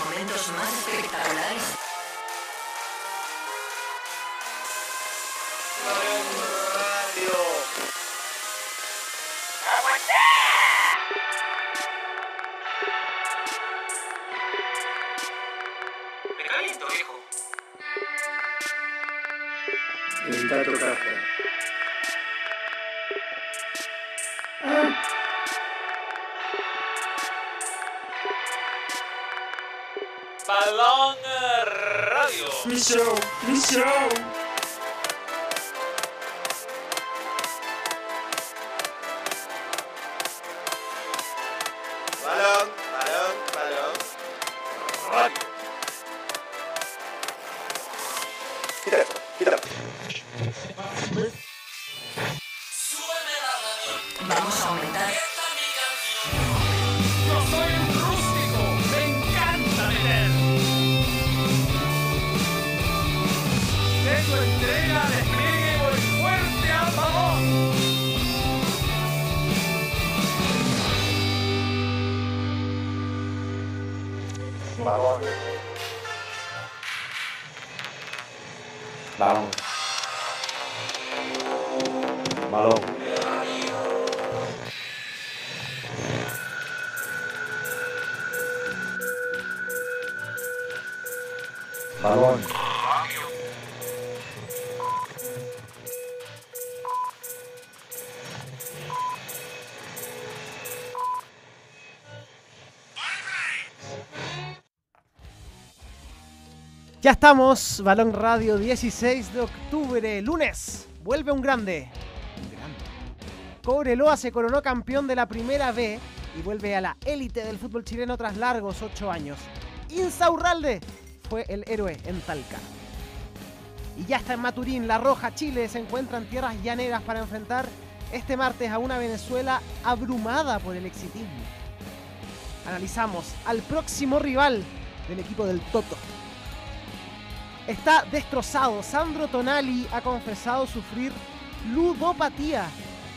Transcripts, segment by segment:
momentos más espectaculares. Ya estamos, Balón Radio 16 de octubre, lunes. Vuelve un grande. Un grande. Cobreloa se coronó campeón de la primera B y vuelve a la élite del fútbol chileno tras largos ocho años. Insaurralde fue el héroe en Talca. Y ya está en Maturín, La Roja, Chile se encuentra en tierras llaneras para enfrentar este martes a una Venezuela abrumada por el exitismo. Analizamos al próximo rival del equipo del Toto. Está destrozado. Sandro Tonali ha confesado sufrir ludopatía.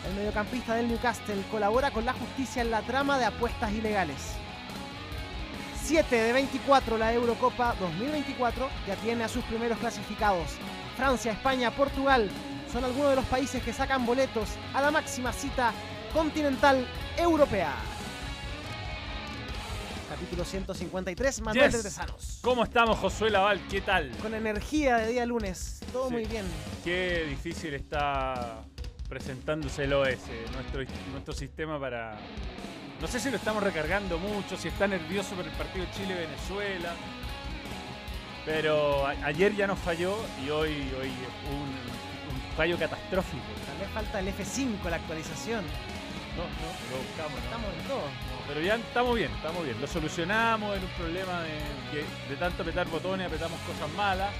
El mediocampista del Newcastle colabora con la justicia en la trama de apuestas ilegales. 7 de 24 la Eurocopa 2024 ya tiene a sus primeros clasificados. Francia, España, Portugal son algunos de los países que sacan boletos a la máxima cita continental europea. Capítulo 153, Manuel Yes. de Tesanos. ¿Cómo estamos, Josué Laval? ¿Qué tal? Con energía de día lunes. Todo Sí. muy bien. Qué difícil está presentándose el OS, nuestro, nuestro sistema para... No sé si lo estamos recargando mucho, si está nervioso por el partido Chile-Venezuela. Pero ayer ya nos falló y hoy, hoy un, un fallo catastrófico. Tal vez falta el F5, la actualización. No, no, lo buscamos, ¿no? Estamos en todo. Pero ya estamos bien, estamos bien. Lo solucionamos, era un problema de, de tanto apretar botones apretamos cosas malas,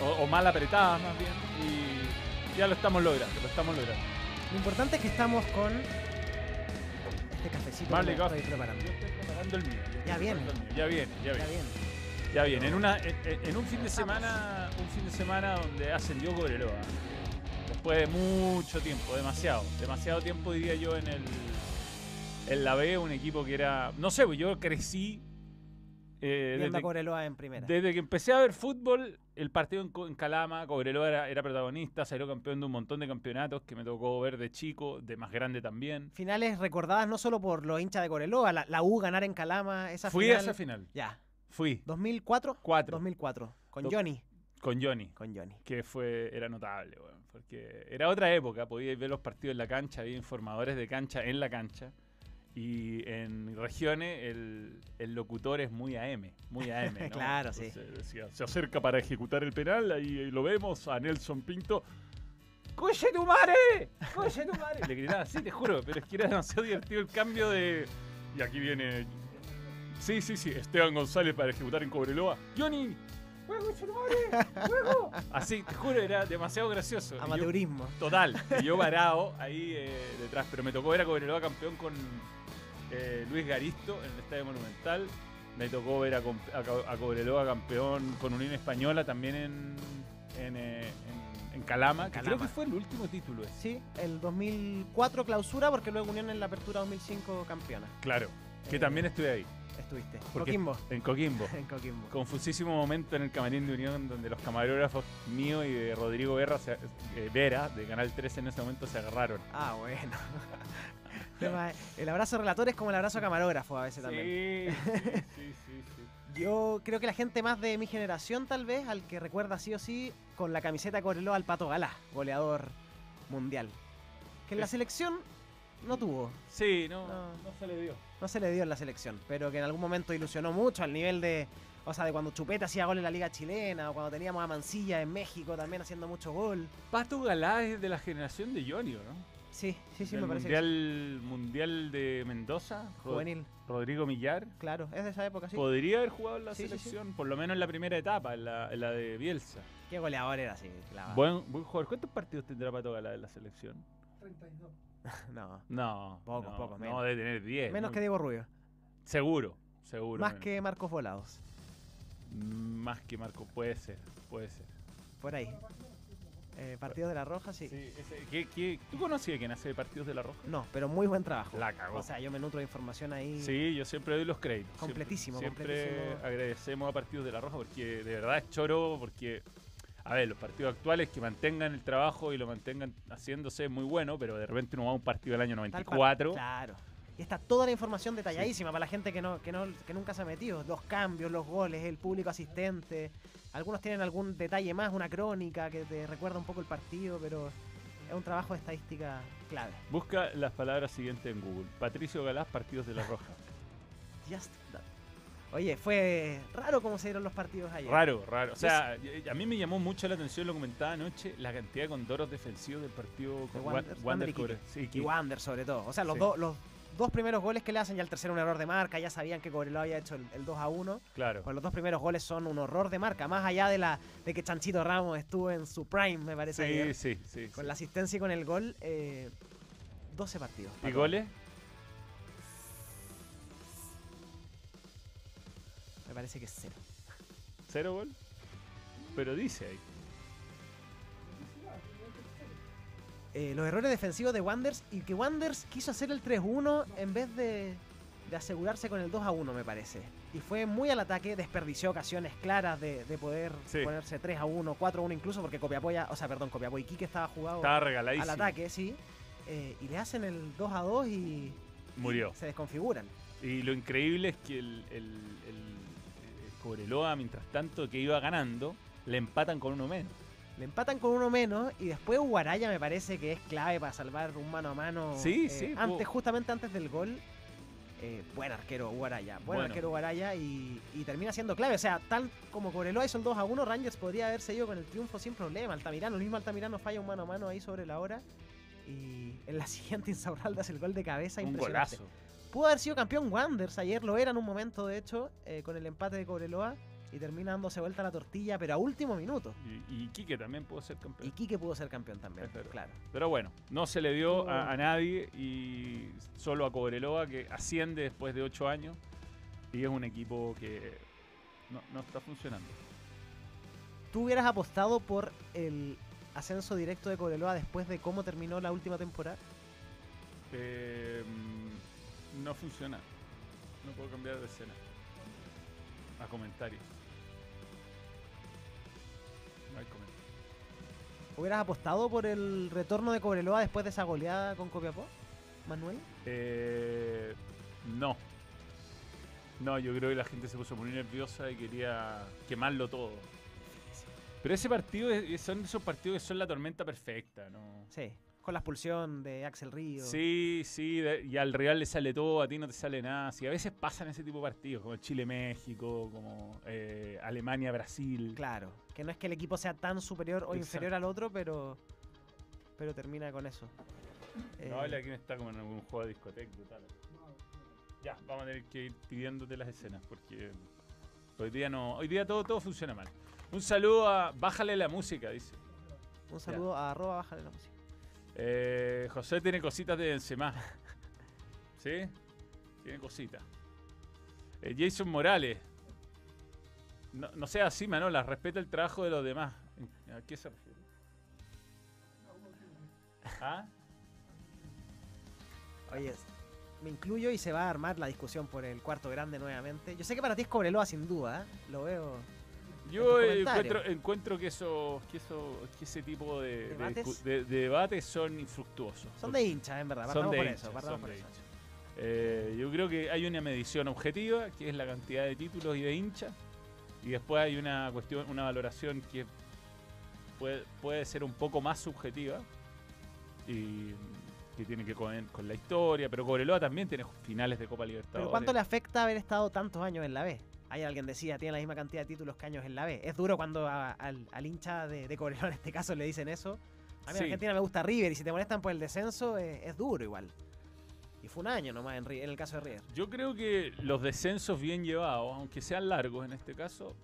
o, o mal apretadas más bien, y ya lo estamos logrando, lo estamos logrando. Lo importante es que estamos con este cafecito Vale, que estoy preparando. Yo estoy preparando el mío. Ya viene. preparando el mío. Ya viene, ya viene. bien. Ya viene. En, una, en un fin de semana, un fin de semana donde ascendió Cobreloa. Después de mucho tiempo, demasiado. Demasiado tiempo diría yo en el en la B, un equipo que era. No sé, pues yo crecí. eh, desde, Cobreloa en primera. desde que empecé a ver fútbol, el partido en, Calama, Cobreloa era, era protagonista, salió campeón de un montón de campeonatos que me tocó ver de chico, de más grande también. Finales recordadas no solo por los hinchas de Cobreloa, la, la U ganar en Calama, esa Fui final. a esa final. Ya. Fui. ¿2004? Cuatro. 2004. Con Do- Johnny. Con Johnny. Con Johnny. que fue era notable, weón, porque era otra época, podíais ver los partidos en la cancha, había informadores de cancha en la cancha. Y en regiones el, el locutor es muy AM, muy AM. ¿no? Claro, sí. Decía, se acerca para ejecutar el penal, ahí, ahí lo vemos a Nelson Pinto. ¡Coche tu madre! ¡Coche tu madre! Le gritaba así, te juro, pero es que era demasiado divertido el cambio de. Y aquí viene. Sí, sí, sí, Esteban González para ejecutar en Cobreloa. ¡Johnny! ¡Juego, madre! ¡Juego! Así, te juro, era demasiado gracioso. Y yo- Amateurismo. Total. Y yo parado ahí eh, detrás. Pero me tocó ver a Cobreloa campeón con eh, Luis Garisto en el Estadio Monumental. Me tocó ver a, Cobreloa campeón con Unión Española también en, en, eh, en- en Calama, que creo que fue el último título. ese. Sí, el 2004 clausura porque luego Unión en la apertura 2005 campeona. Claro. Que Eh, también estuve ahí. Estuviste. porque- Coquimbo. En Coquimbo. En Coquimbo. Confusísimo momento en el camarín de Unión donde los camarógrafos mío y de Rodrigo Vera, se- eh, Vera, de Canal 13 en ese momento, se agarraron. Ah, bueno. El abrazo relator es como el abrazo camarógrafo a veces también. Sí, sí, sí, sí, sí. Yo creo que la gente más de mi generación, tal vez, al que recuerda sí o sí, con la camiseta Coreló al Pato Galá, goleador mundial. Que en la selección no tuvo, Sí, no, No. no se le dio. No se le dio en la selección, pero que en algún momento ilusionó mucho al nivel de, o sea, de cuando Chupeta hacía gol en la Liga Chilena, o cuando teníamos a Mancilla en México también haciendo mucho gol. Pato Galá es de la generación de Johnny, ¿no? Sí, sí, sí, Del me parece que mundial, mundial de Mendoza, Juvenil, Rodrigo Millar. claro, es de esa época, sí. Podría haber jugado en la Sí, sí, sí. selección, por lo menos en la primera etapa, en la, en la de Bielsa. Qué goleador era, sí. clavado. Buen, buen jugador. ¿Cuántos partidos tendrá Pato Galá en la selección? No, No. Poco, no, poco, No, menos. debe tener 10. menos ¿no? que Diego Rubio, Seguro, seguro. más menos. que Marcos Volados, Más que Marco, puede ser, puede ser. por ahí. Eh, partidos de la Roja, sí. Sí, ese- ¿qué- qué- tú conocías quién hace partidos de la Roja? No, pero muy buen trabajo. La cagó. O sea, yo me nutro de información ahí. Sí, yo siempre doy los créditos. Siempre- Completísimo, Siempre, completísimo. agradecemos a Partidos de la Roja porque de verdad es choro, porque, a ver, los partidos actuales que mantengan el trabajo y lo mantengan haciéndose es muy bueno, pero de repente uno va a un partido del año Tal cual. 94. Claro. Y está toda la información detalladísima para la gente que no, que no, que nunca se ha metido. Los cambios, los goles, el público asistente. Algunos tienen algún detalle más, una crónica que te recuerda un poco el partido, pero es un trabajo de estadística clave. Busca las palabras siguientes en Google. Patricio Galás, Partidos de la Roja. Just that. Oye, fue raro cómo se dieron los partidos ayer. Raro, raro. O sea, a mí me llamó mucho la atención, lo comentaba anoche, la cantidad de condoros defensivos del partido con Wander- Wa- Wander y. Sí. Wander sobre todo. O sea, los, Sí. dos los dos primeros goles que le hacen, ya el tercero un error de marca, ya sabían que Cobreloa había hecho el, el 2 a 1. Claro. Pues los dos primeros goles son un horror de marca, más allá de la de que Chanchito Ramos estuvo en su prime, me parece. ayer, Sí, sí, sí. Con sí. la asistencia y con el gol, eh, 12 partidos. ¿Y goles? Me parece que es cero. ¿Cero gol? Pero dice ahí. Eh, los errores defensivos de Wanders y que Wanders quiso hacer el 3-1 en vez de, de asegurarse con el 2-1, me parece. Y fue muy al ataque, desperdició ocasiones claras de, de poder Sí. ponerse 3-1, 4-1 incluso, porque Copiapó ya- o sea, perdón, Copiapó y Quique estaba jugado Estaba al ataque, sí. Eh, y le hacen el 2-2 y Murió. se desconfiguran. Y lo increíble es que el, el- el Cobreloa, mientras tanto que iba ganando, le empatan con uno menos. Le empatan con uno menos y después Guaraya me parece que es clave para salvar un mano a mano. Sí, eh, sí, Antes, po- justamente antes del gol. eh, buen arquero Guaraya. Buen Bueno. arquero Guaraya y, y termina siendo clave. O sea, tal como Cobreloa hizo el 2 a 1, Rangers podría haberse ido con el triunfo sin problema. Altamirano, el mismo Altamirano falla un mano a mano ahí sobre la hora. Y en la siguiente Insaurralde hace el gol de cabeza Un impresionante. golazo. Pudo haber sido campeón Wanderers, ayer lo era en un momento de hecho, eh, con el empate de Cobreloa. Y termina dándose vuelta la tortilla, pero a último minuto. Y, y Quique también pudo ser Y campeón. Quique pudo ser campeón también, claro. Pero bueno, no se le dio a, a nadie y solo a Cobreloa que asciende después de ocho años y es un equipo que no, no está funcionando. ¿Tú hubieras apostado por el ascenso directo de Cobreloa después de cómo terminó la última temporada? Eh, no funciona. No puedo cambiar de escena. A comentarios. No hay comentarios. ¿Hubieras apostado por el retorno de Cobreloa después de esa goleada con Copiapó? Manuel. Eh, no. No, yo creo que la gente se puso muy nerviosa y quería quemarlo todo. Pero ese partido es- son esos partidos que son la tormenta perfecta, ¿no? Sí, con la expulsión de Axel Río. Sí, sí, de- y al Real le sale todo, a ti no te sale nada. Sí, a veces pasan ese tipo de partidos, como Chile-México, como eh, Alemania-Brasil. Claro, que no es que el equipo sea tan superior o Exacto. inferior al otro, pero pero termina con eso. Eh, No, vale, aquí me está como en algún juego de discoteca brutal. Ya, vamos a tener que ir pidiéndote las escenas porque hoy día no, hoy día todo, todo funciona mal. Un saludo a Bájale la música, dice. un saludo a arroba bájale la música. Eh, José tiene cositas de Benzema. ¿Sí? Tiene cositas. Eh, Jason Morales. No, no sea así, Manola. Respeta el trabajo de los demás. ¿A qué se refiere? ¿Ah? Oye, Me incluyo y se va a armar la discusión por el cuarto grande nuevamente. Yo sé que para ti es Cobreloa sin duda, ¿eh? lo veo. Yo encuentro, encuentro que, eso, que, eso, que ese tipo de, de ¿Debates? discu- de- de debates son infructuosos. Son de hinchas, en verdad. Son de por hinchas, eso. son por de eso. hinchas. Eh, yo creo que hay una medición objetiva, que es la cantidad de títulos y de hinchas, y después hay una cuestión, una valoración que puede, puede ser un poco más subjetiva y que tiene que ver con la historia, pero Cobreloa también tiene finales de Copa Libertadores. Pero ¿cuánto le afecta haber estado tantos años en la B? Hay alguien decía, tiene la misma cantidad de títulos que años en la B. Es duro cuando a- al, al hincha de, de Cobreloa en este caso le dicen eso. A mí en Sí. Argentina me gusta River y si te molestan por el descenso eh, es duro igual. Y fue un año nomás en, en el caso de River. Yo creo que los descensos bien llevados, aunque sean largos en este caso,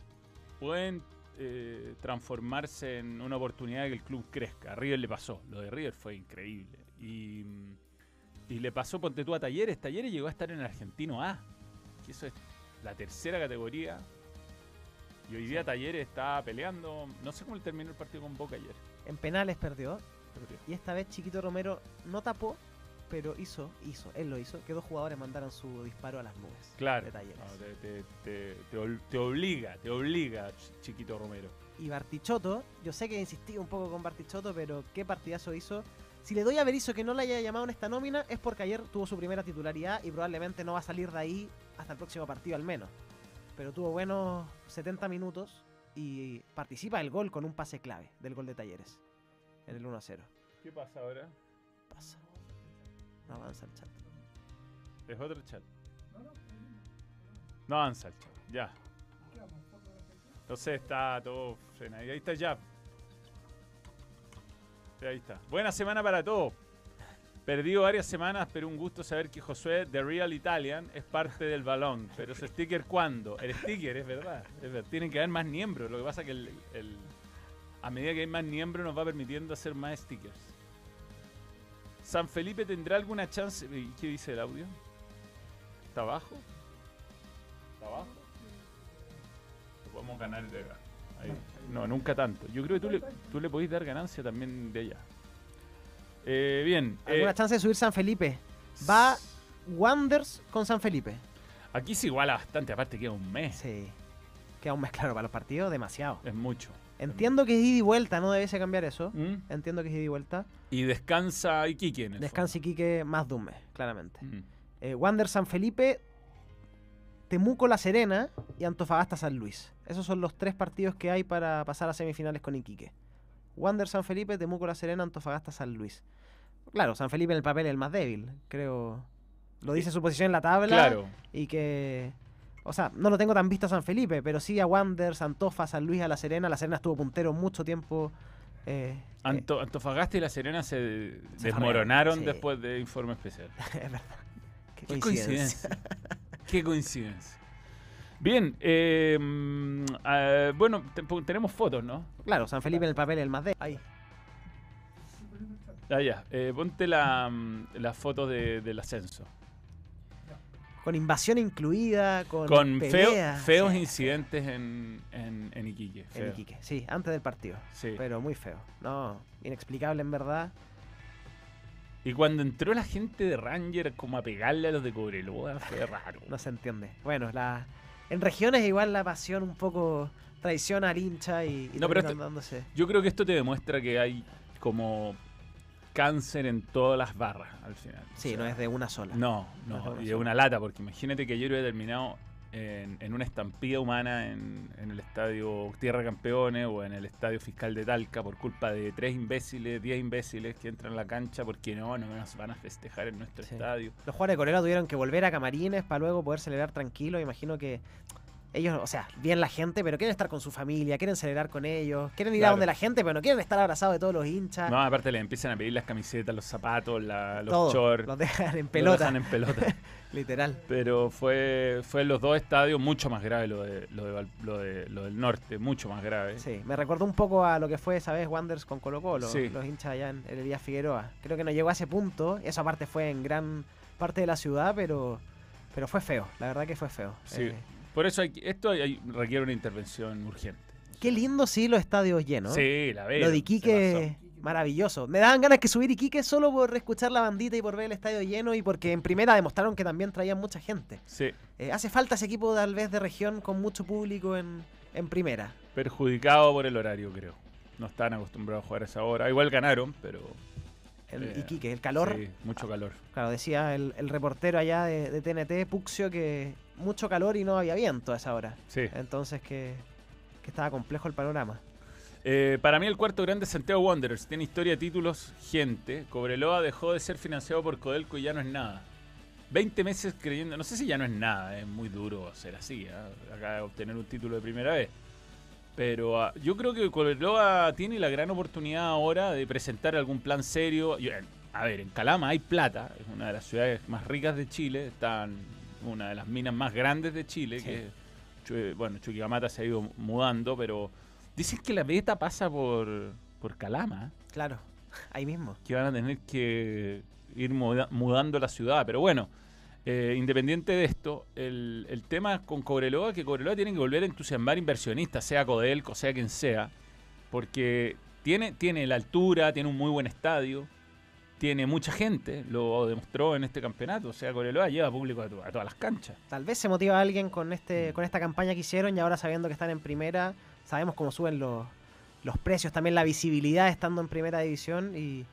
pueden eh, transformarse en una oportunidad de que el club crezca. A River le pasó, lo de River fue increíble. Y, y le pasó, ponte tú a Talleres. Talleres llegó a estar en el Argentino A, que eso es la tercera categoría. Y hoy día Talleres está peleando, no sé cómo terminó el partido con Boca ayer. En penales perdió perdió. y esta vez Chiquito Romero no tapó, pero hizo, hizo, él lo hizo, que dos jugadores mandaran su disparo a las nubes. Claro, De Talleres. no, te, te- obliga, te obliga, Ch- Chiquito Romero. Y Bartichotto, yo sé que insistí un poco con Bartichotto, pero qué partidazo hizo. Si le doy a Berizzo que no le haya llamado en esta nómina, es porque ayer tuvo su primera titularidad y probablemente no va a salir de ahí hasta el próximo partido al menos. Pero tuvo buenos 70 minutos y participa del gol con un pase clave del gol de Talleres. En el 1-0. ¿Qué pasa ahora? Pasa. No avanza el chat. Es otro chat. No avanza el chat, ya. Entonces está todo frenado. Y ahí está ya. Ahí está. Buena semana para todos. Perdido varias semanas, pero un gusto saber que Josué, The Real Italian, es parte del balón. Pero su sticker, ¿cuándo? El sticker, es verdad. Es. Tienen que haber más miembros. Lo que pasa que el, a medida que hay más miembros nos va permitiendo hacer más stickers. ¿San Felipe tendrá alguna chance? ¿Y ¿Qué dice el audio? ¿Está abajo? ¿Está abajo? Lo podemos ganar de acá. Ahí. No, nunca tanto. Yo creo que tú le, tú le podés dar ganancia también de allá. Eh, bien. eh, ¿Alguna chance de subir San Felipe? Va Wanders con San Felipe. Aquí se iguala bastante, aparte queda un mes. Sí. Queda un mes claro para los partidos, demasiado. Es mucho. Entiendo que es ida y vuelta, no debiese cambiar eso. ¿Mm? Entiendo que es ida y vuelta. Y descansa Iquique en el Descansa Iquique más de un mes, claramente. Mm. Eh, Wander San Felipe, Temuco La Serena y Antofagasta San Luis. Esos son los tres partidos que hay para pasar a semifinales con Iquique. Wander San Felipe, Temuco La Serena, Antofagasta San Luis. Claro, San Felipe en el papel es el más débil, creo. Lo dice su posición en la tabla. Claro. Y que. O sea, no lo tengo tan visto a San Felipe, pero sí a Wander, Antofa, San Luis, a La Serena. La Serena estuvo puntero mucho tiempo. eh, eh, Anto- Antofagasta y La Serena se, Se desmoronaron sí. después de informe especial. es verdad. Qué, coincidencia. Qué coincidencia. Bien, eh, bueno, te- tenemos fotos, ¿no? Claro, San Felipe en el papel el más débil. Ahí. Ah, ya. Eh, ponte la, mm, la foto de- del ascenso. Con invasión incluida, con, Con feo- feos Sí, incidentes en, en, en Iquique. En. Iquique, sí, antes del partido. Sí. Pero muy feo. No, inexplicable en verdad. Y cuando entró la gente de Ranger como a pegarle a los de Cobreloa, fue raro. No se entiende. Bueno, la en regiones igual la pasión un poco traiciona al hincha y, y No, pero dándose. Yo creo que esto te demuestra que hay como cáncer en todas las barras al final. O Sí, sea, no es de una sola. No, No es de no, una y es sola. una lata, porque imagínate que ayer hubiera terminado en, en una estampida humana en, en el estadio Tierra Campeones o en el estadio Fiscal de Talca por culpa de tres imbéciles, diez imbéciles que entran a la cancha porque no, no nos van a festejar en nuestro Sí. estadio. Los jugadores de Corea tuvieron que volver a camarines para luego poder celebrar tranquilo. Imagino que ellos, o sea, bien la gente, pero quieren estar con su familia, quieren celebrar con ellos, quieren ir a donde la gente, pero no quieren estar abrazados de todos los hinchas. No, aparte le empiezan a pedir las camisetas, los zapatos, la- los todo. shorts. Los dejan en los pelota, dejan en pelota. literal. Pero fue, fue en los dos estadios mucho más grave lo, de, lo, de lo, de- lo del norte, mucho más grave. Sí, me recordó un poco a lo que fue esa vez Wanderers con Colo Colo, Sí. los hinchas allá en el Elías Figueroa. Creo que no llegó a ese punto, eso aparte fue en gran parte de la ciudad, pero pero fue feo, la verdad que fue feo. Sí. Eh, Por eso hay, esto hay- requiere una intervención urgente. qué lindo sí los estadios llenos. Sí, la veo. Lo de Iquique, Maravilloso. Me daban ganas que subir Iquique solo por escuchar la bandita y por ver el estadio lleno y porque en primera demostraron que también traían mucha gente. Sí. Eh, hace falta ese equipo tal vez de región con mucho público en, en primera. Perjudicado por el horario, creo. No están acostumbrados a jugar a esa hora. Igual ganaron, pero. El Eh, Iquique, el calor. Sí, mucho calor. Claro, decía el, el reportero allá de, de TNT, Puxio, que mucho calor y no había viento a esa hora. Sí. Entonces que, que estaba complejo el panorama. Eh, para mí el cuarto grande es Santiago Wanderers. Tiene historia de títulos, gente. Cobreloa dejó de ser financiado por Codelco y ya no es nada. 20 meses creyendo, no sé si ya no es nada, es muy duro ser así, ¿eh? acá obtener un título de primera vez. Pero ah, yo creo que Cobreloa tiene la gran oportunidad ahora de presentar algún plan serio. Yo, eh, a ver, en Calama hay plata, es una de las ciudades más ricas de Chile, están una de las minas más grandes de Chile, Sí. que bueno, Chuquicamata se ha ido mudando, pero dicen que la beta pasa por, por Calama, Claro, ahí mismo. que van a tener que ir muda- mudando la ciudad, pero bueno. Eh, independiente de esto, el, el tema con Cobreloa, que Cobreloa tiene que volver a entusiasmar inversionistas, sea Codelco, sea quien sea, porque tiene, tiene la altura, tiene un muy buen estadio, tiene mucha gente, lo demostró en este campeonato, o sea, Cobreloa lleva público a, to- a todas las canchas. Tal vez se motiva a alguien con Mm. este con esta campaña que hicieron y ahora sabiendo que están en primera, sabemos cómo suben los, los precios, también la visibilidad estando en primera división y,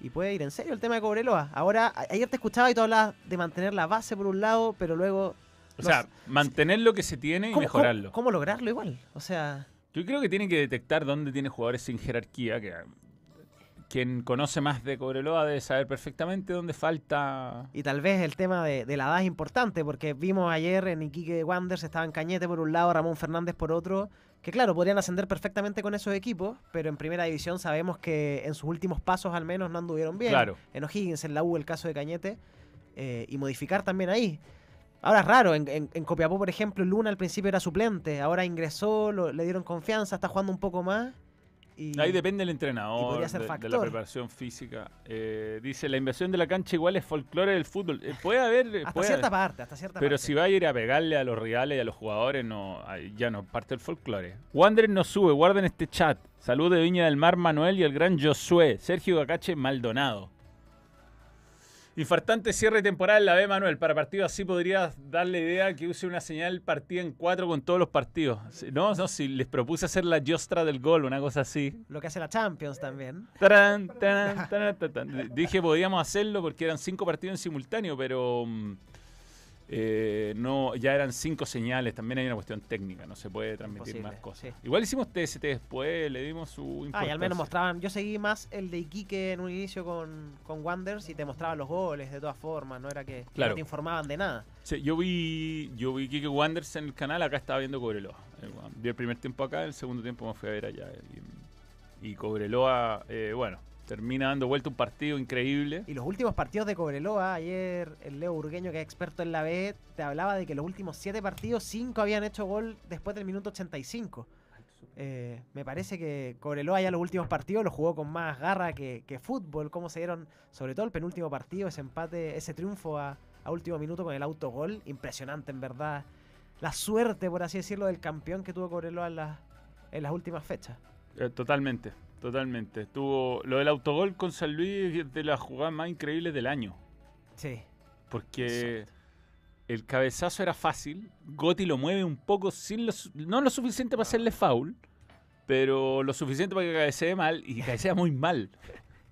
y puede ir en serio el tema de Cobreloa. Ahora, ayer te escuchaba y tú hablabas de mantener la base por un lado, pero luego... O sea, mantener lo que se tiene y ¿cómo- mejorarlo. Cómo, cómo lograrlo igual? O sea, Yo creo que tiene que detectar dónde tiene jugadores sin jerarquía. Que quien conoce más de Cobreloa debe saber perfectamente dónde falta. y tal vez el tema de, de la edad es importante, porque vimos ayer en Iquique Wanderers estaban Cañete por un lado, Ramón Fernández por otro, que claro, podrían ascender perfectamente con esos equipos, pero en primera división sabemos que en sus últimos pasos al menos no anduvieron bien. Claro. En O'Higgins, en la U, el caso de Cañete, eh, y modificar también ahí. Ahora es raro, en, en- en Copiapó, por ejemplo, Luna al principio era suplente, ahora ingresó, lo- le dieron confianza, está jugando un poco más. Y, Ahí depende del entrenador, ser de, de la preparación física. Eh, dice, la inversión de la cancha igual es folclore del fútbol. Eh, puede haber... hasta puede cierta haber. parte, hasta cierta Pero parte. si va a ir a pegarle a los rivales y a los jugadores, no, ya no parte del folclore. Wander no sube, guarden este chat. Salud de Viña del Mar Manuel y el gran Josué, Sergio Gacache Maldonado. Infartante cierre de temporada en la B, Manuel. Para partido así podrías darle idea que use una señal partida en cuatro con todos los partidos. No, no, si les propuse hacer la Yostra del gol, una cosa así. Lo que hace la Champions también. Tarán, tarán, tarán, tarán. Dije podíamos hacerlo porque eran cinco partidos en simultáneo, pero mm, eh, no, ya eran cinco señales. También hay una cuestión técnica, no se puede transmitir Imposible, más cosas. sí. Igual hicimos TST después, le dimos su Ah, y al importancia. menos mostraban. Yo seguí más el de Iquique en un inicio con, con Wanderers y te mostraban los goles de todas formas. No era que Claro. no te informaban de nada. Sí, yo vi yo vi Kike Wanderers en el canal, acá estaba viendo Cobreloa. Eh, Vi el primer tiempo acá, el segundo tiempo me fui a ver allá. Y, y Cobreloa, eh, bueno, termina dando vuelta un partido increíble. Y los últimos partidos de Cobreloa, ayer el Leo Urgueño, que es experto en la B, te hablaba de que los últimos siete partidos, cinco habían hecho gol después del minuto 85. Eh, me parece que Cobreloa ya los últimos partidos los jugó con más garra que, que fútbol. Cómo se dieron, sobre todo el penúltimo partido, ese empate, ese triunfo a, a último minuto con el autogol. Impresionante, en verdad. La suerte, por así decirlo, del campeón que tuvo Cobreloa en, las- en las últimas fechas. Eh, totalmente, totalmente. Tuvo lo del autogol con San Luis es de las jugadas más increíbles del año. Sí. Porque el cabezazo era fácil. Gotti lo mueve un poco, sin lo no lo suficiente para hacerle foul, pero lo suficiente para que cabecee mal y cabecea muy mal.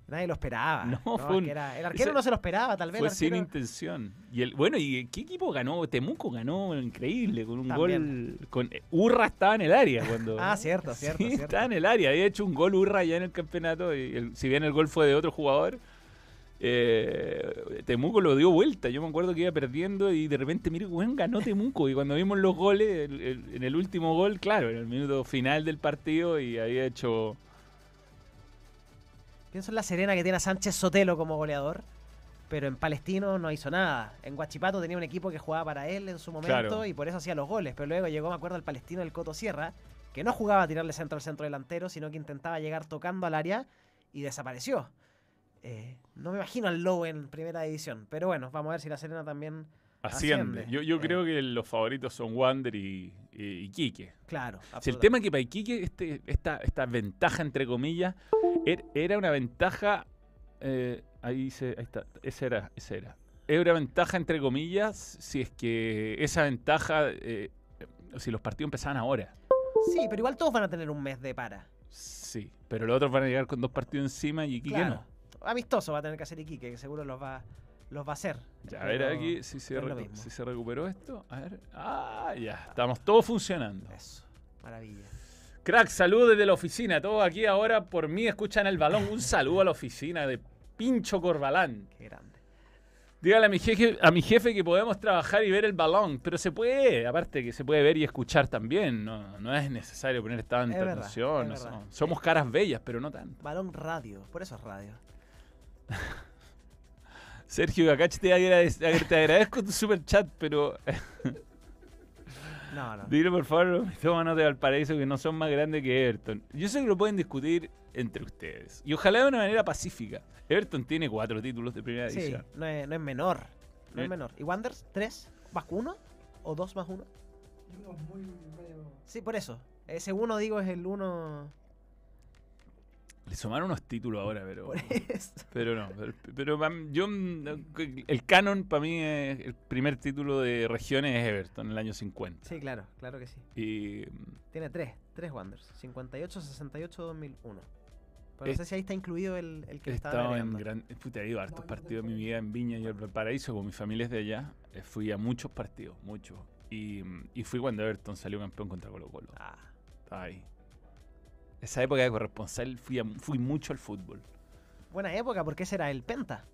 Nadie lo esperaba. No, No, fue un- era- el arquero no se lo esperaba, tal vez. Fue sin intención. Y el, bueno, ¿y qué equipo ganó? Temuco ganó increíble con un También. gol. Con, eh, Urra estaba en el área cuando. Ah, cierto, cierto, Sí, cierto. estaba en el área. Había hecho un gol Urra ya en el campeonato. Y el- si bien el gol fue de otro jugador, eh, Temuco lo dio vuelta. Yo me acuerdo que iba perdiendo y de repente, mire, weón, ganó Temuco. Y cuando vimos los goles, el- en el último gol, claro, en el minuto final del partido, y había hecho. Pienso en la Serena que tiene a Sánchez Sotelo como goleador, pero en Palestino no hizo nada. En Guachipato tenía un equipo que jugaba para él en su momento Claro. y por eso hacía los goles. Pero luego llegó, me acuerdo, el Palestino del Coto Sierra, que no jugaba a tirarle centro al centro delantero, sino que intentaba llegar tocando al área y desapareció. Eh, no me imagino al Lowe en primera división, pero bueno, vamos a ver si la Serena también. Asciende. Asciende. Yo, yo Eh. creo que los favoritos son Wander y, y, y Quique. Claro. Si el tema es que para Iquique este, esta, esta ventaja, entre comillas, Er- Era una ventaja. eh, ahí, se, ahí está. Esa era, esa era. Era una ventaja, entre comillas, si es que esa ventaja. eh, si los partidos empezaban ahora. Sí, pero igual todos van a tener un mes de para. Sí. Pero los otros van a llegar con dos partidos encima y Iquique Claro. no. Amistoso va a tener que hacer Iquique, que seguro los va, los va a hacer. Ya, a ver aquí si se, si se recuperó esto. A ver. Ah, ya. Estamos todos funcionando. Eso, maravilla. Crack, saludos desde la oficina. Todos aquí ahora por mí escuchan el balón. Un saludo a la oficina de Pincho Corbalán. Qué grande. Dígale a mi, jefe, a mi jefe que podemos trabajar y ver el balón. Pero se puede, aparte que se puede ver y escuchar también. No, no es necesario poner tanta verdad, atención. no somos caras bellas, pero no tanto. Balón radio, por eso es radio. Sergio Gacach, te, agradez- te agradezco tu super chat, pero No, no. dile por favor los mitómanos de Valparaíso que no son más grandes que Everton. Yo sé que lo pueden discutir entre ustedes. Y ojalá de una manera pacífica. Everton tiene cuatro títulos de primera Sí, división. no es, no es menor. No Eh. es menor. ¿Y Wanderers? ¿Tres más uno? ¿O dos más uno? Sí, por eso. Ese uno, digo, es el uno. Le sumaron unos títulos ahora, pero. Por eso. Pero no. Pero, pero yo. mm, El canon para mí es. El primer título de regiones es Everton en el año 50. Sí, claro, claro que sí. Y. Tiene tres, tres Wanderers. 58, 68, 2001. Pero no Es- sé si ahí está incluido el, el que He estaba en gran. Puta, he ido a hartos partidos en mi vida en Viña y el Valparaíso, como mi familia es de allá. eh, Fui a muchos partidos, muchos. Y, mm, y fui cuando Everton salió campeón contra Colo Colo. Ah, Estaba ahí. Esa época de corresponsal fui, a- fui mucho al fútbol. buena época porque ese era el Penta.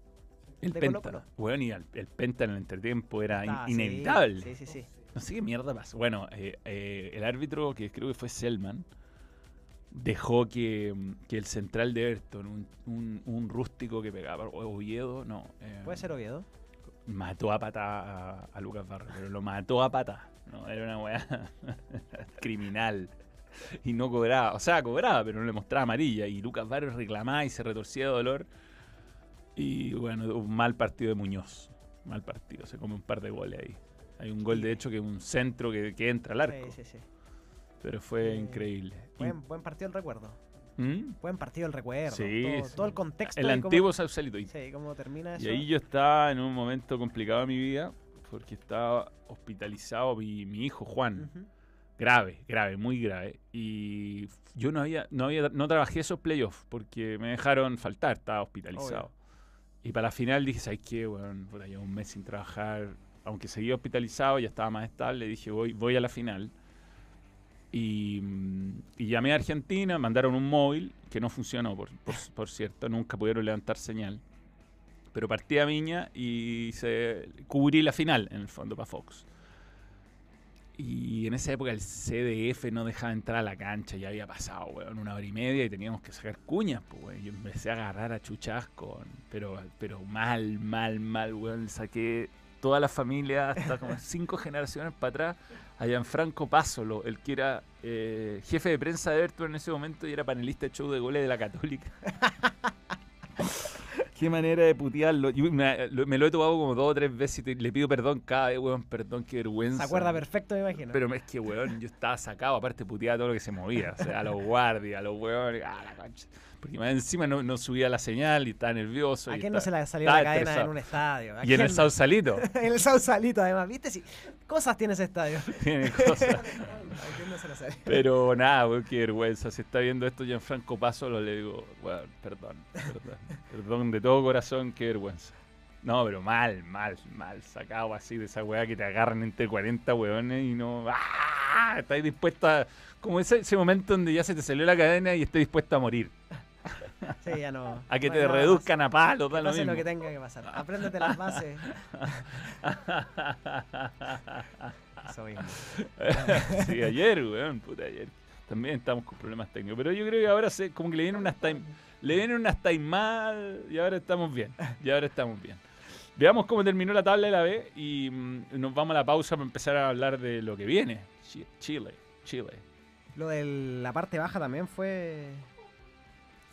El Penta. Colo-Colo. Bueno, y el Penta en el entretiempo era in- Ah, sí, inevitable. Sí, sí, sí. No sé qué mierda pasó. Bueno, eh, eh, el árbitro, que creo que fue Selman, dejó que, mm, que el central de Everton, un, un- un rústico que pegaba, Oviedo, no. eh, Puede ser Oviedo. Mató a pata a, a Lucas Barros, pero lo mató a pata. No, era una weá criminal. Y no cobraba, o sea, cobraba, pero no le mostraba amarilla. Y Lucas Barros reclamaba y se retorcía de dolor. Y bueno, un mal partido de Muñoz. Mal partido, se come un par de goles ahí. Hay un gol, de hecho, que es un centro que, que entra al arco. Sí, sí, sí. Pero fue Eh, increíble. Buen, buen partido el recuerdo. ¿Mm? Buen partido el recuerdo. Sí, todo, sí. todo el contexto. El antiguo Sausalito. Sí, cómo termina eso. y ahí yo estaba en un momento complicado de mi vida porque estaba hospitalizado mi, mi hijo Juan. Ujú. Grave, grave, muy grave. Y yo no había, no había, no trabajé esos playoffs porque me dejaron faltar, estaba hospitalizado. Y para la final dije, ¿sabes qué? Bueno, llevo un mes sin trabajar. Aunque seguía hospitalizado, ya estaba más estable, dije, voy, voy a la final. Y, mm, y llamé a Argentina, mandaron un móvil que no funcionó, por, por, por cierto, nunca pudieron levantar señal. Pero partí a Viña y se, cubrí la final, en el fondo, para Fox. Y en esa época el CDF no dejaba entrar a la cancha, ya había pasado, weón, una hora y media y teníamos que sacar cuñas, pues, weón. Yo empecé a agarrar a chuchas con. Pero, pero mal, mal, mal, weón. Saqué toda la familia, hasta como cinco generaciones para atrás, a Gianfranco Pásolo, el que era eh, jefe de prensa de Everton en ese momento y era panelista de show de goles de la Católica. Qué manera de putearlo. Yo me, lo- me lo he tomado como dos o tres veces y te- le pido perdón cada vez, weón, perdón, qué vergüenza. Se acuerda perfecto, me imagino. Pero es que, weón, yo estaba sacado, aparte puteaba todo lo que se movía. O sea, a los guardias, a los weones, a la concha. Porque más encima no, no subía la señal y estaba nervioso. ¿A quién no se le salió la cadena estresado. en un estadio? ¿A Y en el? Sausalito en el Sausalito, además. ¿Viste? Sí. Cosas tiene ese estadio. tiene cosas. ¿A quién no se le salió? Pero nada, weón, qué vergüenza. Si está viendo esto Gianfranco Paso, lo le digo, weón, perdón, perdón. Perdón de todo corazón, qué vergüenza. No, pero mal, mal, mal. Sacado así de esa weá que te agarran entre 40 weones y no. ¡Ah! Estás dispuesto a. Como ese, ese momento donde ya se te salió la cadena y estás dispuesto a morir. Sí, ya no. A que te reduzcan a da más. lo lo que tenga que pasar. Apréndete las bases. Eso mismo. sí, ayer, weón, puta, ayer. También estamos con problemas técnicos. Pero yo creo que ahora se, como que le vienen unas time, le vienen unas time mal y ahora estamos bien. Y ahora estamos bien. Veamos cómo terminó la tabla de la B y mm, nos vamos a la pausa para empezar a hablar de lo que viene. Chi- Chile, Chile. Lo de la parte baja también fue.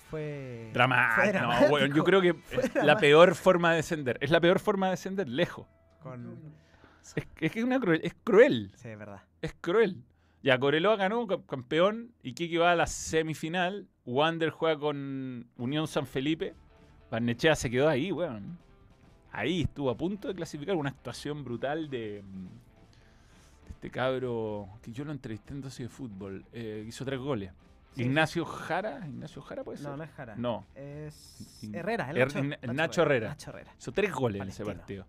Fue. Dramático. No, weón, yo creo que es la peor forma de descender. Es la peor forma de descender, lejos. Con... Es, es que es, una cruel, es cruel. Sí, es verdad. Es cruel. Ya, Coreloa ganó, ca- campeón. Iquique va a la semifinal. Wander juega con Unión San Felipe. Barnechea se quedó ahí, weón. Ahí estuvo a punto de clasificar. Una actuación brutal de, de este cabro que yo lo entrevisté en dosis de fútbol. eh, hizo tres goles. Sí. Ignacio Jara. ¿Ignacio Jara puede ser? No, no es Jara. No. Es Herrera, el Nacho, Ign- Nacho Herrera. Nacho Herrera. Hizo tres goles en ese partido.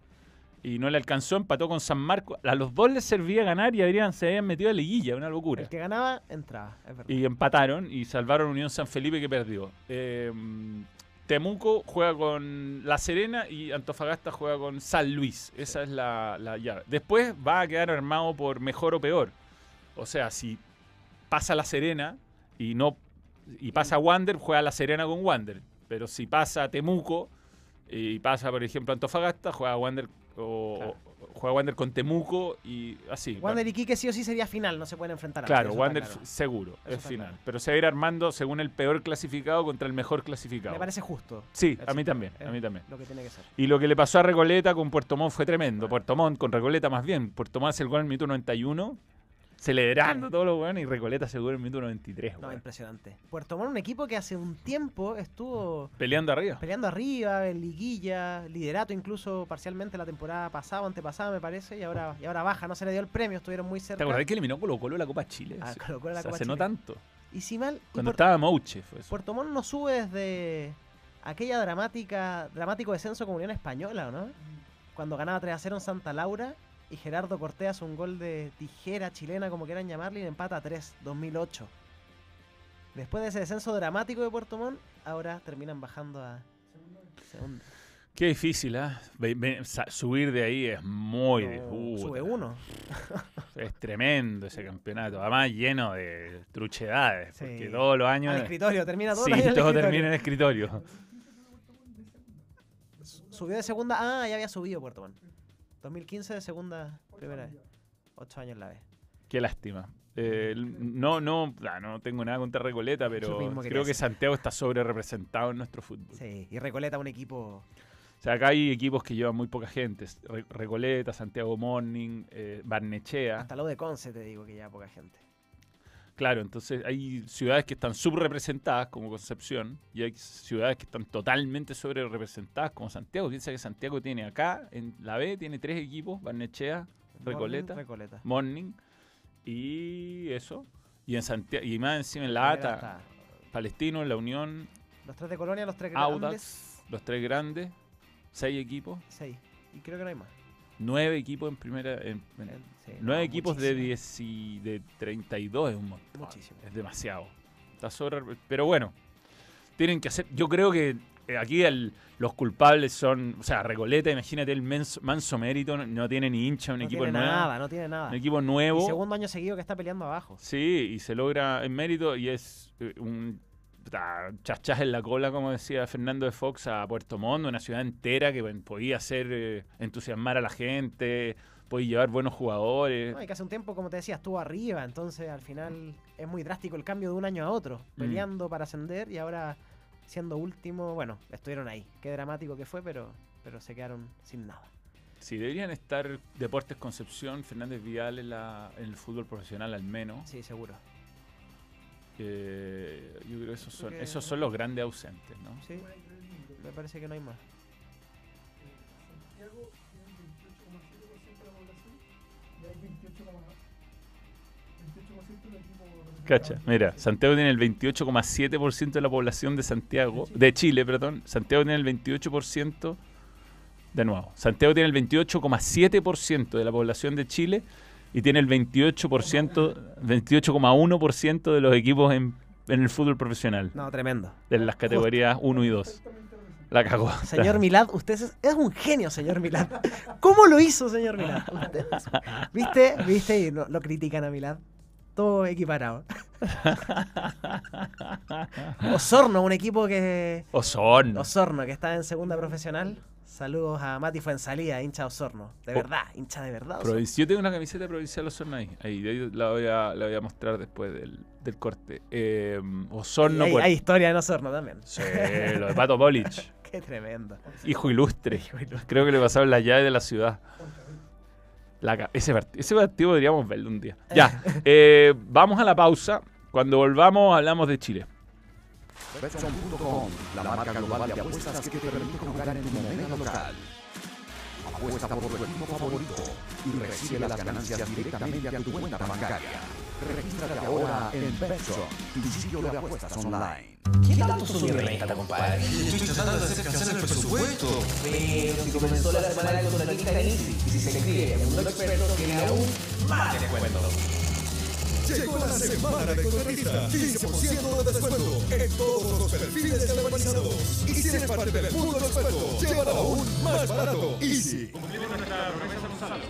Y no le alcanzó, empató con San Marcos. A los dos les servía ganar y habrían, se habían metido a liguilla, una locura. El que ganaba, entraba, es verdad. Y empataron y salvaron Unión San Felipe que perdió. Eh, Temuco juega con La Serena y Antofagasta juega con San Luis. Esa es la, la llave. Después va a quedar armado por mejor o peor. O sea, si pasa La Serena y no y pasa Wander, juega La Serena con Wander. Pero si pasa Temuco y pasa, por ejemplo, Antofagasta, juega Wander o, Claro. juega Wander con Temuco y así. Wander y Quique sí o sí sería final, no se pueden enfrentar. Claro, Wander claro. seguro, Eso es final. claro. Pero se va a ir armando según el peor clasificado contra el mejor clasificado. Me parece justo. Sí, a mí también, a mí también. Lo que tiene que ser. Y lo que le pasó a Recoleta con Puerto Montt fue tremendo. Puerto Montt con Recoleta más bien. Puerto Montt hace el gol en el minuto 91, celebrando todo lo bueno, y Recoleta gol en el minuto 93, No, weón. impresionante. Puerto Montt, un equipo que hace un tiempo estuvo Peleando arriba. peleando arriba, en liguilla, liderato incluso parcialmente la temporada pasada o antepasada, me parece, y ahora, y ahora baja. No se le dio el premio, estuvieron muy cerca. ¿Te acordás que eliminó Colo Colo la Copa Chile? Ah. Colo Colo la O sea, Copa hace no Chile. tanto. Y si mal, Cuando estaba Mouche fue eso. Puerto Montt no sube desde aquella dramática, dramático descenso con Unión Española, ¿o no? Cuando ganaba 3 a 0 en Santa Laura y Gerardo Cortés hace un gol de tijera chilena, como quieran llamarle, y empata a 3, 2008. Después de ese descenso dramático de Puerto Montt, ahora terminan bajando a segunda. Qué difícil, ¿ah? Subir de ahí es muy No, difícil. sube uno. Es tremendo ese campeonato, además lleno de truchedades, Sí. porque todos los años... Al escritorio, termina todo sí, el año en todo escritorio. termina en escritorio. Subió de segunda. Ah, ya había subido Puerto Montt. 2015 de segunda, primera vez. Ocho años la vez. Qué lástima. Eh, no, no, ah, no tengo nada contra Recoleta, pero creo que. Santiago está sobre representado en nuestro fútbol. Sí, y Recoleta un equipo. O sea, acá hay equipos que llevan muy poca gente. Re- Recoleta, Santiago Morning, eh, Barnechea. Hasta lo de Conce te digo que ya poca gente. Claro, entonces hay ciudades que están subrepresentadas como Concepción y hay ciudades que están totalmente sobre representadas como Santiago. Piensa que Santiago tiene acá, en la B, tiene tres equipos, Barnechea, Recoleta, Morning, Recoleta. Morning y eso. Y en Santiago, y más encima en la ATA, está Palestino, La Unión, Los tres de Colonia, los tres grandes. Audax, los tres grandes, seis equipos, Seis. Y creo que no hay más. Nueve equipos en primera, en- en- Eh, sí, nueve no, equipos de muchísimo. 10 y de 32 es un montón. Muchísimo. Es demasiado. Está sobre, pero bueno, tienen que hacer. Yo creo que eh, aquí el- los culpables son, o sea, Recoleta, imagínate el menso- manso mérito, no, no tiene ni hincha, un No equipo tiene nuevo, nada, no tiene nada. un equipo Y nuevo. segundo año seguido que está peleando abajo. Sí, y se logra en mérito y es eh, un puta, chachás en la cola, como decía Fernando de Fox, a Puerto Montt, una ciudad entera que podía hacer eh, entusiasmar a la gente, podía llevar buenos jugadores. No, y que hace un tiempo, como te decía, estuvo arriba, entonces al final es muy drástico el cambio de un año a otro, Mm. peleando para ascender y ahora siendo último, bueno, estuvieron ahí. Qué dramático que fue, pero, pero se quedaron sin nada. Sí, deberían estar Deportes Concepción, Fernández Vial en, la- en el fútbol profesional al menos. Sí, seguro. Eh, yo creo que esos son, que- esos son los grandes ausentes, ¿no? Sí, me parece que no hay más. Santiago tiene el 28,7% de la población y hay 28,28% del equipo representado. Cacha, mira, Santiago tiene el 28,7% de la población de Santiago, de Chile, perdón. Santiago tiene el 28%, de nuevo, Santiago tiene el 28,7% de la población de Chile y tiene el 28%, 28,1% de los equipos en, en el fútbol profesional, No, tremendo. de las categorías 1 y 2. La cagó. Señor Milad, usted es, es un genio, señor Milad. ¿Cómo lo hizo, señor Milad? Usted ¿Viste? ¿Viste? Y no- lo critican a Milad. Todo equiparado. Osorno, un equipo que. Osorno. Osorno, que está en segunda profesional. Saludos a Mati Fuensalía, hincha de Osorno. De Oh. verdad, hincha de verdad. Osorno. Yo tengo una camiseta provincial Osorno ahí. Ahí, ahí la, voy a, la voy a mostrar después del, del corte. Eh, Osorno. Hay, hay historia en Osorno también. Sí, lo de Pato Polich. Qué tremendo. Hijo ilustre. Creo que le pasaron la llave de la ciudad. La ese, part- ese partido deberíamos verlo un día. Ya, eh, vamos a la pausa. Cuando volvamos hablamos de Chile. Betson.com, la marca global de apuestas que te permite jugar en tu moneda local. Apuesta por tu equipo favorito y recibe las ganancias directamente a tu cuenta bancaria. Regístrate ahora en Betson, tu sitio de apuestas online. ¿Qué tanto subió la lista, compadre? Estoy tratando de hacer crecer el presupuesto. Pero si comenzó la semana con la lista en Easy, y si se escribe mundo experto, tiene aún más descuento. Llegó la semana de contratista. 15% de descuento en todos los perfiles galvanizados. Y si eres parte del mundo experto, llévala aún más barato. Easy.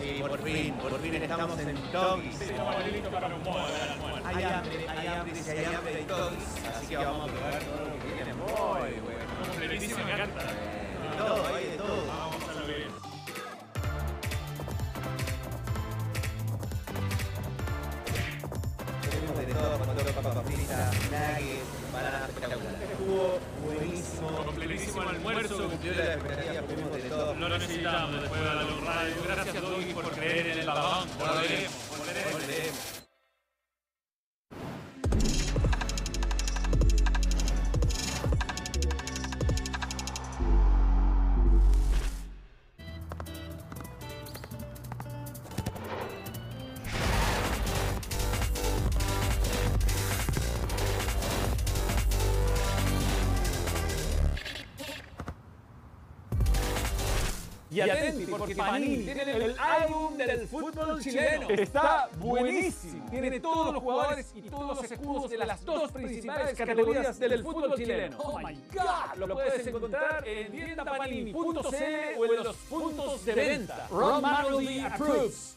Sí, por fin, por fin estamos en Doggies. Hay hambre, hay hambre, si hay hambre de Doggies. Así que vamos a probar todo lo que tiene. Muy bueno. De todo, hay de todo. De todo, con todo, papas fritas, nuggets, bananas espectaculares. Estuvo buenísimo. Completísimo almuerzo. Cumplió de todo. Lo necesitamos después de la Luz Radio. Gracias, Doggy, por creer en el balón. Volveremos, volveremos. Y atenti, porque Panini tiene el álbum del fútbol chileno. Está buenísimo. Tiene todos los jugadores y todos los escudos de las dos principales categorías del fútbol chileno. Oh my God. Lo puedes encontrar en tiendapanini.cl o en los puntos de venta. Ron Manually approves.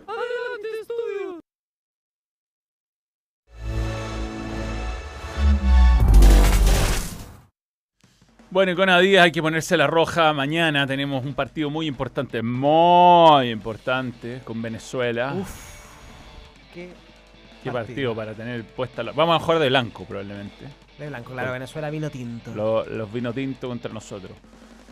Bueno, y con Adidas hay que ponerse la roja. Mañana tenemos un partido muy importante, muy importante, con Venezuela. Qué, Qué partido para tener puesta la... Vamos a jugar de blanco probablemente. De blanco, claro, Venezuela vino tinto. Lo- los vino tinto contra nosotros.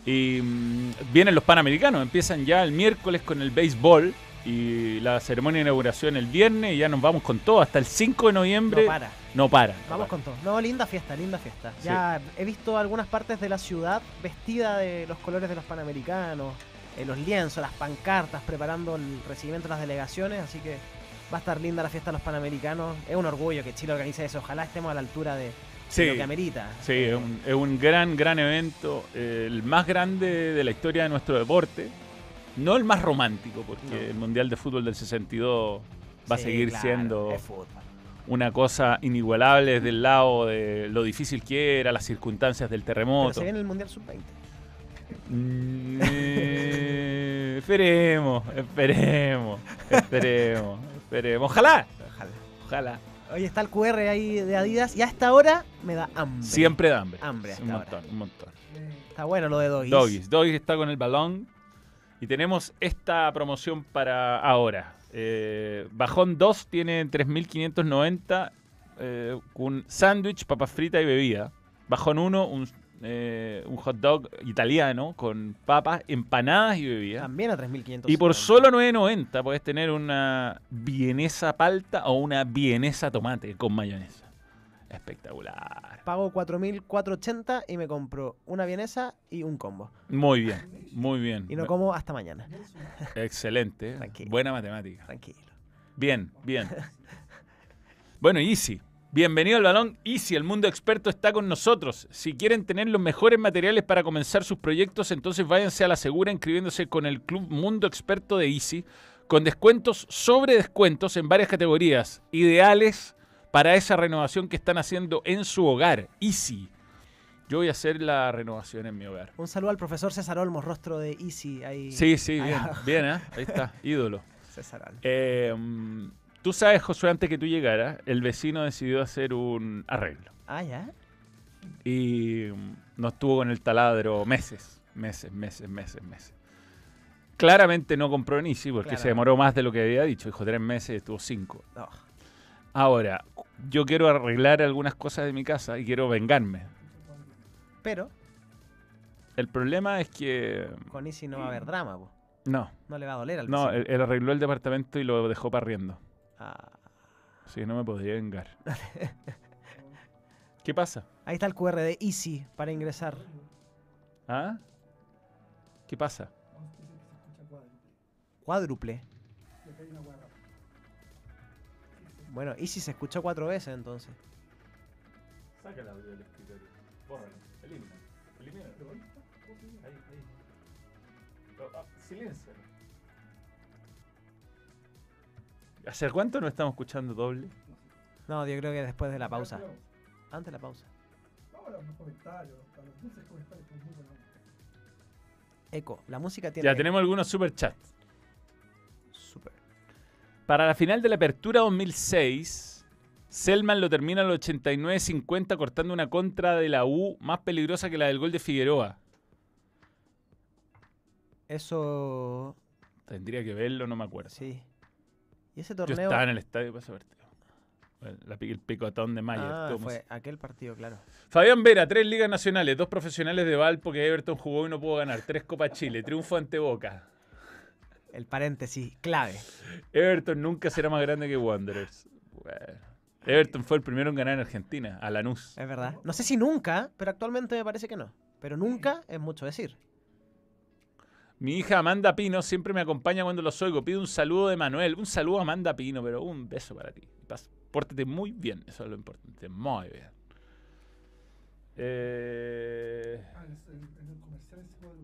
Y mm, vienen los Panamericanos, empiezan ya el miércoles con el béisbol y la ceremonia de inauguración el viernes y ya nos vamos con todo. Hasta el 5 de noviembre No para. no para. no Vamos para. con todo. No, linda fiesta, linda fiesta. Ya he visto algunas partes de la ciudad vestida de los colores de los panamericanos, eh, los lienzos, las pancartas, preparando el recibimiento de las delegaciones, así que va a estar linda la fiesta de los panamericanos. Es un orgullo que Chile organice eso. Ojalá estemos a la altura de, Sí. lo que amerita. Sí, es un, es un gran, gran evento, eh, el más grande de la historia de nuestro deporte. No el más romántico, porque No. el Mundial de Fútbol del 62 va a seguir claro, siendo una cosa inigualable desde el lado de lo difícil que era, las circunstancias del Pero terremoto. se viene el Mundial Sub-20. Mm, eh, esperemos, esperemos, esperemos, esperemos. Ojalá, Ojalá. ojalá. Hoy está el QR ahí de Adidas y a esta hora me da hambre. Siempre da hambre. Hambre hasta un ahora. montón, un montón. Está bueno lo de Doggies. Doggies. Doggies está con el balón. Y tenemos esta promoción para ahora. Eh, Bajón 2 tiene 3.590 eh, un sándwich, papas fritas y bebida. Bajón 1, un, eh, un hot dog italiano con papas, empanadas y bebida. También a 3.500. Y por solo 9.90 puedes tener una vienesa palta o una vienesa tomate con mayonesa. Espectacular. Pago 4.480 y me compro una vienesa y un combo. Muy bien, muy bien. Y no como hasta mañana. Excelente. Tranquilo. Buena matemática. Tranquilo. Bien, bien. bueno, Easy. Bienvenido al balón Easy, el mundo experto está con nosotros. Si quieren tener los mejores materiales para comenzar sus proyectos, entonces váyanse a la segura inscribiéndose con el Club Mundo Experto de Easy, con descuentos sobre descuentos en varias categorías, ideales para esa renovación que están haciendo en su hogar. Easy. Yo voy a hacer la renovación en mi hogar. Un saludo al profesor César Olmos, rostro de Easy. Ahí, Sí, sí, ahí bien. abajo. Bien, ¿eh? Ahí está, ídolo. César Olmos. Eh, mm, Tú sabes, Josué, antes que tú llegaras, el vecino decidió hacer un arreglo. Ah, ya. Y mm, nos tuvo con el taladro meses, meses, meses, meses, meses. Claramente no compró en Easy porque Claro. se demoró más de lo que había dicho. Dijo tres meses y estuvo cinco. No. Ahora, yo quiero arreglar algunas cosas de mi casa y quiero vengarme. Pero El problema es que... con Easy no va a haber drama, po. No, No le va a doler al no, él, él arregló el departamento y lo dejó parriendo. Ah. Sí, no me podría vengar. ¿Qué pasa? Ahí está el QR de Easy para ingresar. ¿Ah? ¿Qué pasa? Cuádruple. Bueno, Easy se escuchó cuatro veces entonces. Saca el audio del escritorio. Bórralo. Elimina. Elimina. Ahí, ahí. silencio. ¿Hace cuánto no estamos escuchando doble? No, yo creo que después de la pausa. Antes de la pausa. Vamos a los comentarios, a los dulces comentarios que nos gustan. Eco, la música tiene. Ya tenemos algunos super chats. Para la final de la Apertura 2006, Selman lo termina al 89-50 cortando una contra de la U más peligrosa que la del gol de Figueroa. Eso. Tendría que verlo, no me acuerdo. Sí. Y ese Yo estaba en el estadio para ese partido. Bueno, la el picotón de Mayer. ah, ¿cómo fue aquel partido, claro. Fabián Vera, tres ligas nacionales, dos profesionales de Valpo que Everton jugó y no pudo ganar, tres Copa Chile, triunfo ante Boca. El paréntesis, clave. Everton nunca será más grande que Wanderers. Bueno. Everton fue el primero en ganar en Argentina, a Lanús. Es verdad. No sé si nunca, pero actualmente me parece que no. Pero nunca es mucho decir. Mi hija Amanda Pino siempre me acompaña cuando los oigo. Pide un saludo de Manuel. Un saludo a Amanda Pino, pero un beso para ti. Pórtate muy bien, eso es lo importante. Muy bien. Eh, Ah, en, en- en el comercial cuadro.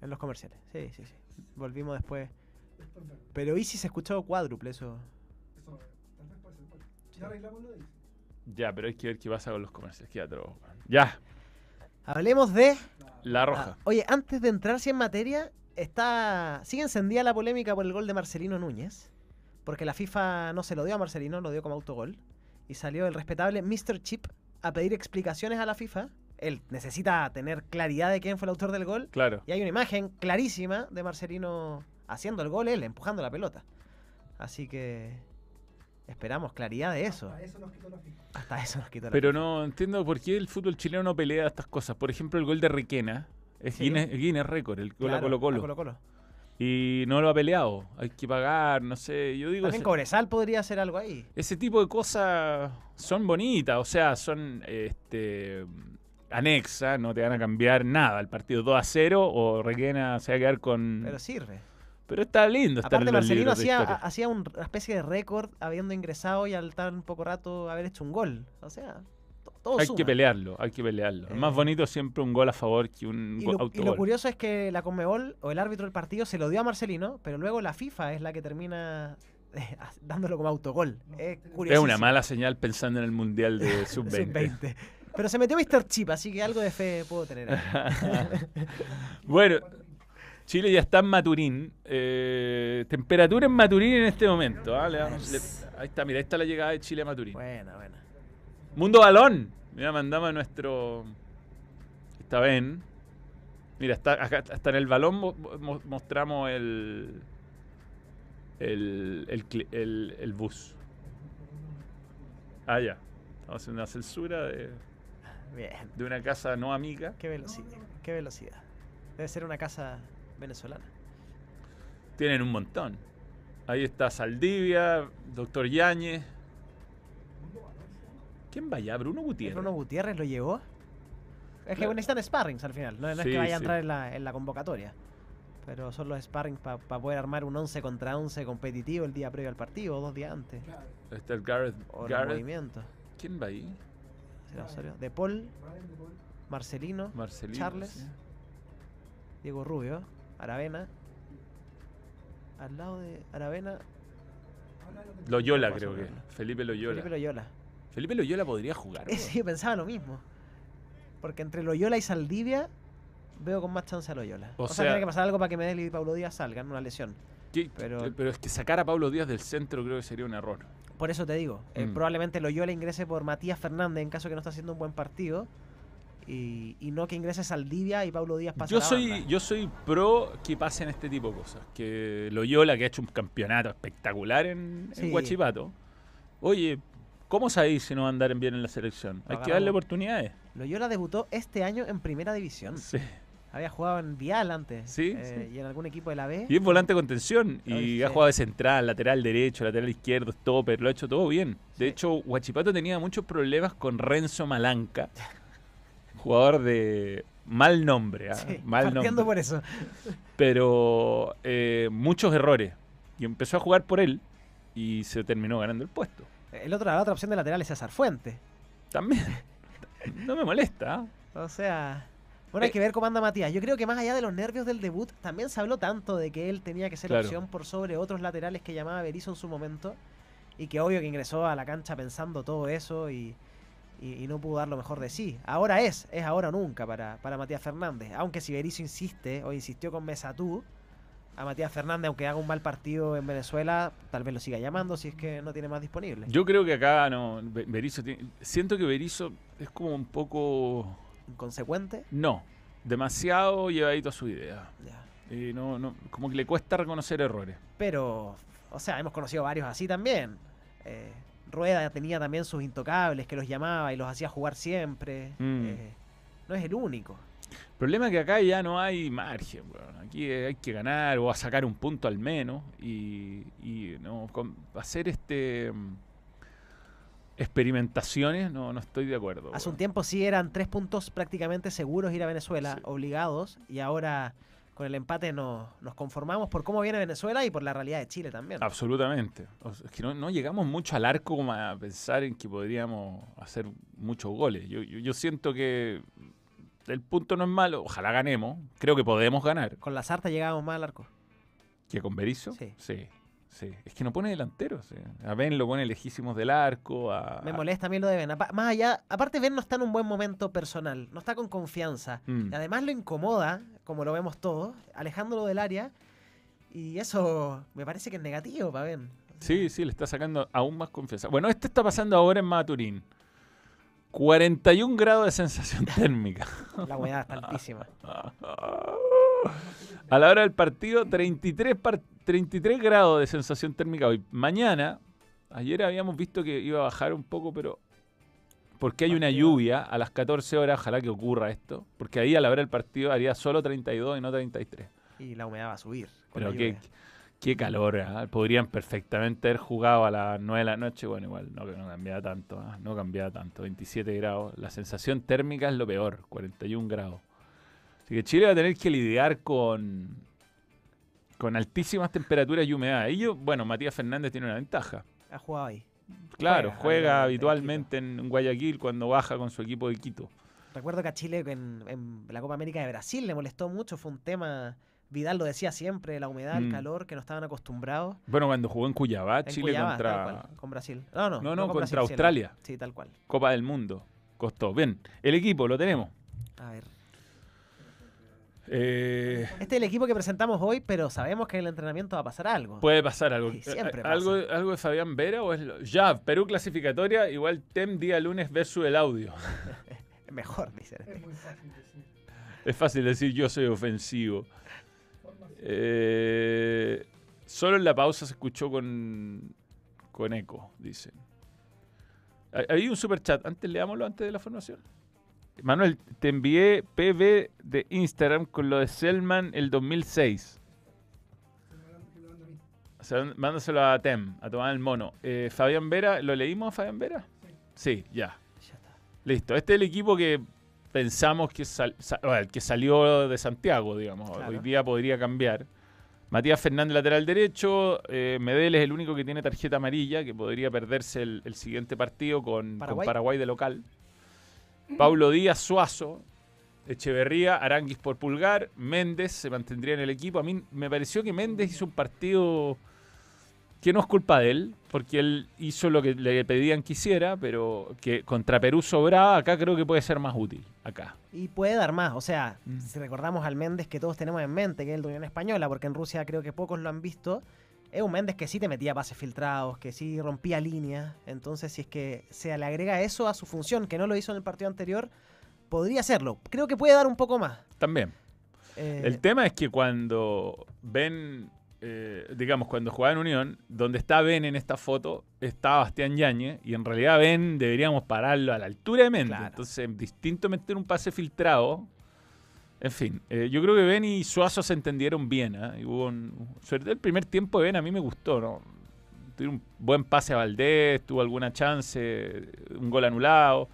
En los comerciales. Sí, sí, sí. Volvimos después. Pero Easy se escuchó cuádruple, eso. Eso, tal vez puede ser. Ya arreglamos lo de ahí. ya, pero hay que ver qué pasa con los comerciales. Qué atroz, weón. Ya, Hablemos de. la Ah, roja. oye, antes de entrar sí en materia, está. Sigue encendida la polémica por el gol de Marcelino Núñez. Porque la FIFA no se lo dio a Marcelino, lo dio como autogol. Y salió el respetable Mr. Chip a pedir explicaciones a la FIFA. Él necesita tener claridad de quién fue el autor del gol. Claro. Y hay una imagen clarísima de Marcelino haciendo el gol, él empujando la pelota. Así que esperamos claridad de eso. A eso nos quitó la FIFA. Hasta eso nos quitó la Pero FIFA. no entiendo por qué el fútbol chileno no pelea estas cosas. Por ejemplo, el gol de Riquena. Es Sí. Guinness, Guinness Record, el gol a Claro, Colo Colo. a Colo-Colo. Y no lo ha peleado. Hay que pagar, no sé. Yo digo, También ese, Cobresal podría hacer algo ahí. ese tipo de cosas son bonitas. O sea, son este anexas. No te van a cambiar nada. El partido 2 a 0 o Requena se va a quedar con... Pero sirve. Pero está lindo estar Aparte en los Marcelino hacía, hacía un- una especie de récord habiendo ingresado y al tan poco rato haber hecho un gol. O sea, to- todo Hay suma. que pelearlo, hay que pelearlo. Es más Eh. bonito siempre un gol a favor que un Y go- lo, y lo autogol. curioso es que la Conmebol o el árbitro del partido se lo dio a Marcelino, pero luego la FIFA es la que termina eh, dándolo como autogol. Es es una mala señal pensando en el Mundial de Sub-20. Pero se metió Mr. Chip, así que algo de fe puedo tener. bueno, Chile ya está en Maturín. Eh, temperatura en Maturín en este momento. ¿ah? Le damos- le- ahí está, mira, ahí está la llegada de Chile a Maturín. buena, buena. Mundo Balón. Mira, mandamos a nuestro. Está bien. Mira, está, acá, hasta en el balón mo- mo- mostramos el. El, el- el bus. Ah, ya. Estamos haciendo una censura de, Bien. de una casa no amiga. Qué velocidad. Qué velocidad. Debe ser una casa venezolana. Tienen un montón. Ahí está Saldivia, Doctor Yáñez. ¿Quién va allá? Bruno Gutiérrez. Bruno Gutiérrez lo llevó. Es que Claro. necesitan sparrings al final. No, no es que vaya a sí. entrar en la, en la convocatoria. Pero son los sparrings para poder armar un 11 contra 11 competitivo el día previo al partido o dos días antes. Está el Gareth. O Gareth. movimientos. ¿Quién va ahí? De Paul. Marcelino, Marcelino. Charles. sí. Diego Rubio, Aravena. Al lado de Aravena, Loyola creo que. Felipe Loyola. Felipe Loyola. Felipe Loyola podría jugar. Eh, Sí, pensaba lo mismo. Porque entre Loyola y Saldivia veo con más chance a Loyola. O O, sea, sea- tiene que pasar algo para que Medellín y Paulo Díaz salgan, una lesión. ¿Qué- Pero- pero, es que sacar a Pablo Díaz del centro creo que sería un error. Por eso te digo, eh, Mm. probablemente Loyola ingrese por Matías Fernández en caso que no está haciendo un buen partido. Y, y no que ingrese Saldivia y Paulo Díaz pase Yo a la soy, banda. yo soy pro que pasen este tipo de cosas. Que Loyola, que ha hecho un campeonato espectacular en, en Sí. Huachipato. Oye, ¿cómo sabéis si no va a andar bien en la selección? Lo Hay que darle oportunidades. Loyola debutó este año en primera división. Sí. Había jugado en Vial antes. Sí, eh, sí. Y en algún equipo de la B. Y es volante con tensión. Y ha jugado de central, lateral derecho, lateral izquierdo, stopper. Lo ha hecho todo bien. De hecho, Huachipato tenía muchos problemas con Renzo Malanca. jugador de mal nombre. Sí, mal nombre. por eso. pero eh, muchos errores. Y empezó a jugar por él y se terminó ganando el puesto. El otro, la otra opción de lateral es César Fuente. También. No me molesta. ¿ah? O sea, bueno, hay Eh. que ver cómo anda Matías. Yo creo que más allá de los nervios del debut, también se habló tanto de que él tenía que ser Claro. opción por sobre otros laterales que llamaba Berizzo en su momento. Y que obvio que ingresó a la cancha pensando todo eso y, y- y no pudo dar lo mejor de sí. Ahora es, es ahora o nunca para, para Matías Fernández. Aunque si Berizzo insiste o insistió con Mesatú, a Matías Fernández, aunque haga un mal partido en Venezuela, tal vez lo siga llamando si es que no tiene más disponible. Yo creo que acá no. Be- Berizzo tiene- siento que Berizzo es como un poco. Inconsecuente. No. Demasiado llevadito a su idea. Ya. Y no, no, como que le cuesta reconocer errores. Pero, o sea, hemos conocido varios así también. Eh, Rueda tenía también sus intocables que los llamaba y los hacía jugar siempre. Mm. Eh, no es el único. El problema es que acá ya no hay margen. weón. Aquí hay que ganar o a sacar un punto al menos. Y, y no con- hacer este mm, experimentaciones no, no estoy de acuerdo. Hace un tiempo sí eran tres puntos prácticamente seguros ir a Venezuela, Sí. obligados, y ahora con el empate no- nos conformamos por cómo viene Venezuela y por la realidad de Chile también. Absolutamente. O sea, es que no, no llegamos mucho al arco como a pensar en que podríamos hacer muchos goles. Yo, yo, yo siento que el punto no es malo. Ojalá ganemos. Creo que podemos ganar. Con la Sarta llegábamos más al arco. ¿Que con Berizzo? Sí. Sí. Sí. Es que no pone delantero. sí. A Ben lo pone lejísimos del arco. A, Me molesta a mí lo de Ben. Más allá, aparte Ben no está en un buen momento personal, no está con confianza. Mm. Y además lo incomoda, como lo vemos todos, alejándolo del área. Y eso me parece que es negativo para Ben. Sí, sí, le está sacando aún más confianza. Bueno, esto está pasando ahora en Maturín. 41 grados de sensación térmica. La humedad está altísima. A la hora del partido, 33, par- 33 grados de sensación térmica hoy. Mañana, ayer habíamos visto que iba a bajar un poco, pero porque hay una lluvia a las 14 horas, ojalá que ocurra esto, porque ahí a la hora del partido haría solo 32 y no 33. Y la humedad va a subir. con Pero la qué, qué calor, ¿ah? podrían perfectamente haber jugado a las 9 de la noche, bueno, igual no, no cambiaba tanto, ¿ah? no cambiaba tanto, 27 grados. La sensación térmica es lo peor, 41 grados. Así que Chile va a tener que lidiar con, con altísimas temperaturas y humedad. Y yo, bueno, Matías Fernández tiene una ventaja. Ha jugado ahí. Claro, Juega, juega habitualmente en Guayaquil cuando baja con su equipo de Quito. Recuerdo que a Chile en, en la Copa América de Brasil le molestó mucho. Fue un tema. Vidal lo decía siempre, la humedad, Mm. el calor, que no estaban acostumbrados. Bueno, cuando jugó en Cuyabá, En Chile contra cual, con Brasil. No, no, No, no, con contra Brasil, Australia. Sí, tal cual. Copa del Mundo. Costó. Bien, el equipo lo tenemos. A ver. Eh, Este es el equipo que presentamos hoy, pero sabemos que en el entrenamiento va a pasar algo. puede pasar algo. Sí, siempre Eh, ¿Algo, ¿Algo de Fabián Vera o es lo- ya? Perú clasificatoria, igual TEM día lunes versus el audio. Mejor, dicen. Es muy fácil decir. Es fácil decir yo soy ofensivo. Eh, solo en la pausa se escuchó con, con eco, dicen. Hay- Hay un super chat. Antes leámoslo antes de la formación. Manuel, te envié PB de Instagram con lo de Selman el 2006. O sea, mándaselo a Tem, a tomar el mono. Eh, Fabián Vera, ¿lo leímos a Fabián Vera? Sí, ya. Ya está. Listo. Este es el equipo que pensamos que, sal- sa- bueno, que salió de Santiago, digamos. Claro. Hoy día podría cambiar. Matías Fernández, lateral derecho. Eh, Medel es el único que tiene tarjeta amarilla, que podría perderse el, el siguiente partido con. Paraguay. de local. Paulo Díaz, Suazo. Echeverría, Aranguis por Pulgar. Méndez se mantendría en el equipo. A mí me pareció que Méndez hizo un partido que no es culpa de él, porque él hizo lo que le pedían que hiciera, pero que contra Perú sobraba, acá creo que puede ser más útil, acá. Y puede dar más, o sea, Mm. si recordamos al Méndez que todos tenemos en mente, que es el de Unión Española, porque en Rusia creo que pocos lo han visto, es un Méndez que sí te metía pases filtrados, que sí rompía líneas, entonces si es que se le agrega eso a su función, que no lo hizo en el partido anterior, podría hacerlo. Creo que puede dar un poco más. También. Eh, El tema es que cuando ven, eh, digamos, cuando jugaba en Unión, donde está Ben en esta foto, está Bastián Yañez, y en realidad Ben deberíamos pararlo a la altura de Méndez. Claro. Entonces, distinto meter un pase filtrado. En fin, eh, yo creo que Ben y Suazo se entendieron bien. Y hubo un- sobre todo el primer tiempo de Ben a mí me gustó. ¿no? Tuvo un buen pase a Valdés, tuvo alguna chance, un gol anulado.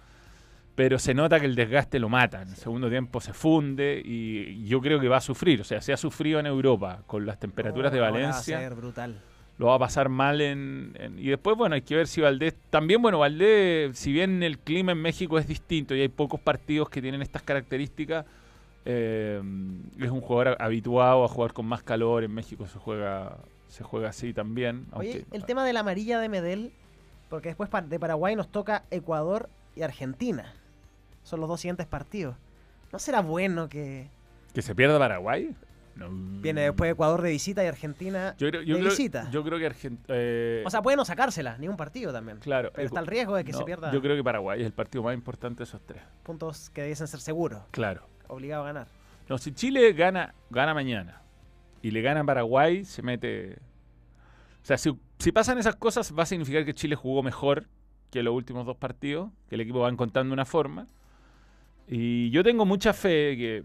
Pero se nota que el desgaste lo mata. En el segundo tiempo se funde y yo creo que va a sufrir. O sea, se ha sufrido en Europa con las temperaturas de ahora va a Valencia ser brutal. lo va a pasar mal en, en- Y después, bueno, hay que ver si Valdés... También, bueno, Valdés, si bien el clima en México es distinto y hay pocos partidos que tienen estas características, eh, es un jugador habituado a jugar con más calor. En México se juega se juega así también. Oye, aunque- el tema de la amarilla de Medel, porque después de Paraguay nos toca Ecuador y Argentina. Son los dos siguientes partidos. ¿No será bueno que ¿Que se pierda Paraguay? No. viene después Ecuador de visita y Argentina Yo creo, yo de creo- visita? yo creo que Argentina... O sea, puede no sacársela, ni un partido también. claro. Pero está el riesgo de que no, se pierda Yo creo que Paraguay es el partido más importante de esos tres. puntos que debiesen ser seguros, Claro. Obligado a ganar. No, si Chile gana, gana mañana y le gana Paraguay, se mete. O sea, si, si pasan esas cosas, va a significar que Chile jugó mejor que los últimos dos partidos, que el equipo va encontrando una forma. Y yo tengo mucha fe que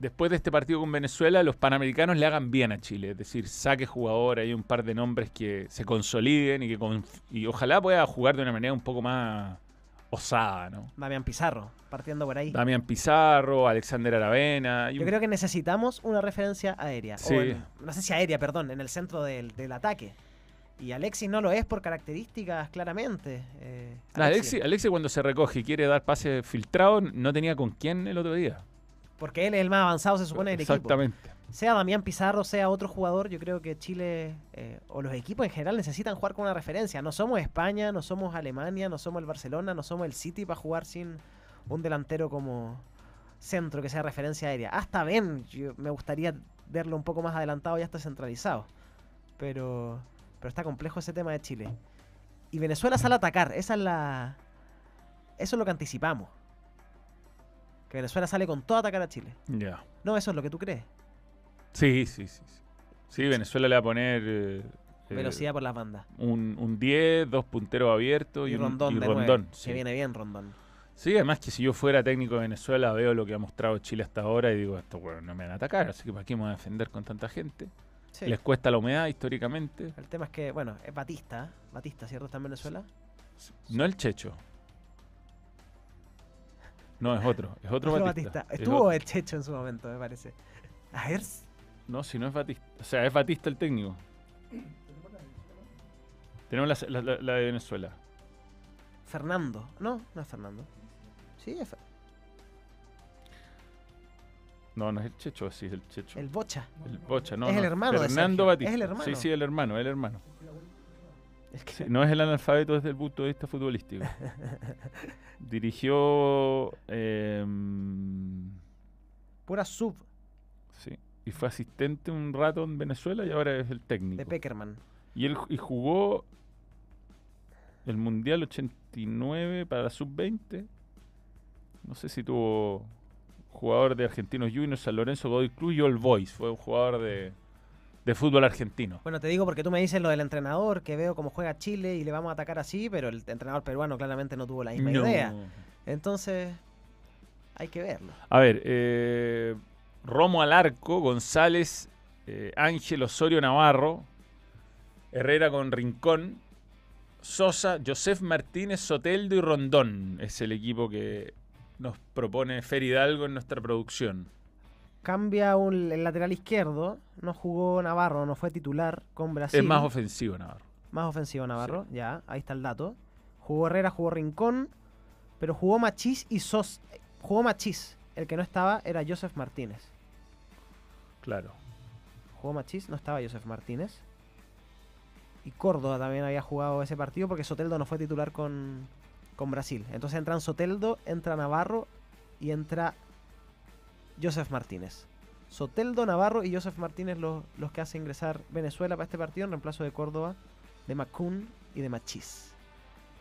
después de este partido con Venezuela, los panamericanos le hagan bien a Chile. Es decir, saque jugador, hay un par de nombres que se consoliden y que y ojalá pueda jugar de una manera un poco más osada, ¿no? Damián Pizarro, partiendo por ahí. Damián Pizarro, Alexander Aravena. y Yo un- creo que necesitamos una referencia aérea. Sí. O en- no sé si aérea, perdón, en el centro del, del ataque. Y Alexis no lo es por características, claramente. Eh, Ah, Alexis, Alexis cuando se recoge y quiere dar pase filtrado, no tenía con quién el otro día. Porque él es el más avanzado, se supone, del equipo. Exactamente. Sea Damián Pizarro, sea otro jugador, yo creo que Chile eh, o los equipos en general necesitan jugar con una referencia. No somos España, no somos Alemania, no somos el Barcelona, no somos el City para jugar sin un delantero como centro que sea referencia aérea. Hasta Ben, yo- me gustaría verlo un poco más adelantado y hasta centralizado. Pero, pero está complejo ese tema de Chile. Y Venezuela sale a atacar, esa es la... Eso es lo que anticipamos. Que Venezuela sale con todo a atacar a Chile. Ya. No, eso es lo que tú crees. Sí, sí, sí. Sí, Sí, Venezuela le va a poner eh, eh, Velocidad por las bandas. un, un 10, dos punteros abiertos y, Y un- Rondón y de Rondón. nueve, sí. Que viene bien Rondón. Sí, además que si yo fuera técnico de Venezuela veo lo que ha mostrado Chile hasta ahora y digo, estos bueno, no me van a atacar, así que ¿para qué me voy a defender con tanta gente? Sí. Les cuesta la humedad históricamente. El tema es que, bueno, es Batista. ¿eh? Batista, ¿cierto? Está en Venezuela. No el Checho. No, es otro. Es otro Otro Batista. Es Estuvo el Checho en su momento, me parece. A ver. No, si no es Batista. O sea, es Batista el técnico. Tenemos la, la- de Venezuela. Fernando. No, no es Fernando. Sí, es Fer- No, no es el Checho, sí es el Checho. el Bocha. El Bocha, no. Es el no, hermano de Fernando. Batista. Es el hermano. Sí, sí, el hermano, el hermano. Es que- Sí, no es el analfabeto desde el punto de vista futbolístico. Dirigió. em, Pura sub sí. Y fue asistente un rato en Venezuela y ahora es el técnico. de Peckerman. Y él y jugó el Mundial 89 para la Sub-20. No sé si tuvo jugador de Argentinos Juniors, San Lorenzo Godoy Cruz y All Boys. Fue un jugador de, de fútbol argentino. Bueno, te digo porque tú me dices lo del entrenador, que veo cómo juega Chile y le vamos a atacar así, pero el entrenador peruano claramente no tuvo la misma No. idea. Entonces, hay que verlo. A ver, eh, Romo al arco, González, eh, Ángel Osorio Navarro, Herrera con Rincón, Sosa, Josef Martínez, Soteldo y Rondón. Es el equipo que nos propone Fer Hidalgo en nuestra producción. Cambia un, el lateral izquierdo, no jugó Navarro, no fue titular con Brasil. Es más ofensivo Navarro. Más ofensivo Navarro, ya, ahí está el dato. Jugó Herrera, jugó Rincón, pero jugó Machís y Sos. Jugó Machís. El que no estaba era Joseph Martínez. Claro. Jugó Machís, no estaba Joseph Martínez. y Córdoba también había jugado ese partido porque Soteldo no fue titular con, con Brasil. Entonces entran Soteldo, entra Navarro y entra Joseph Martínez. Soteldo, Navarro y Joseph Martínez los, los que hacen ingresar Venezuela para este partido en reemplazo de Córdoba, de Macún y de Machís.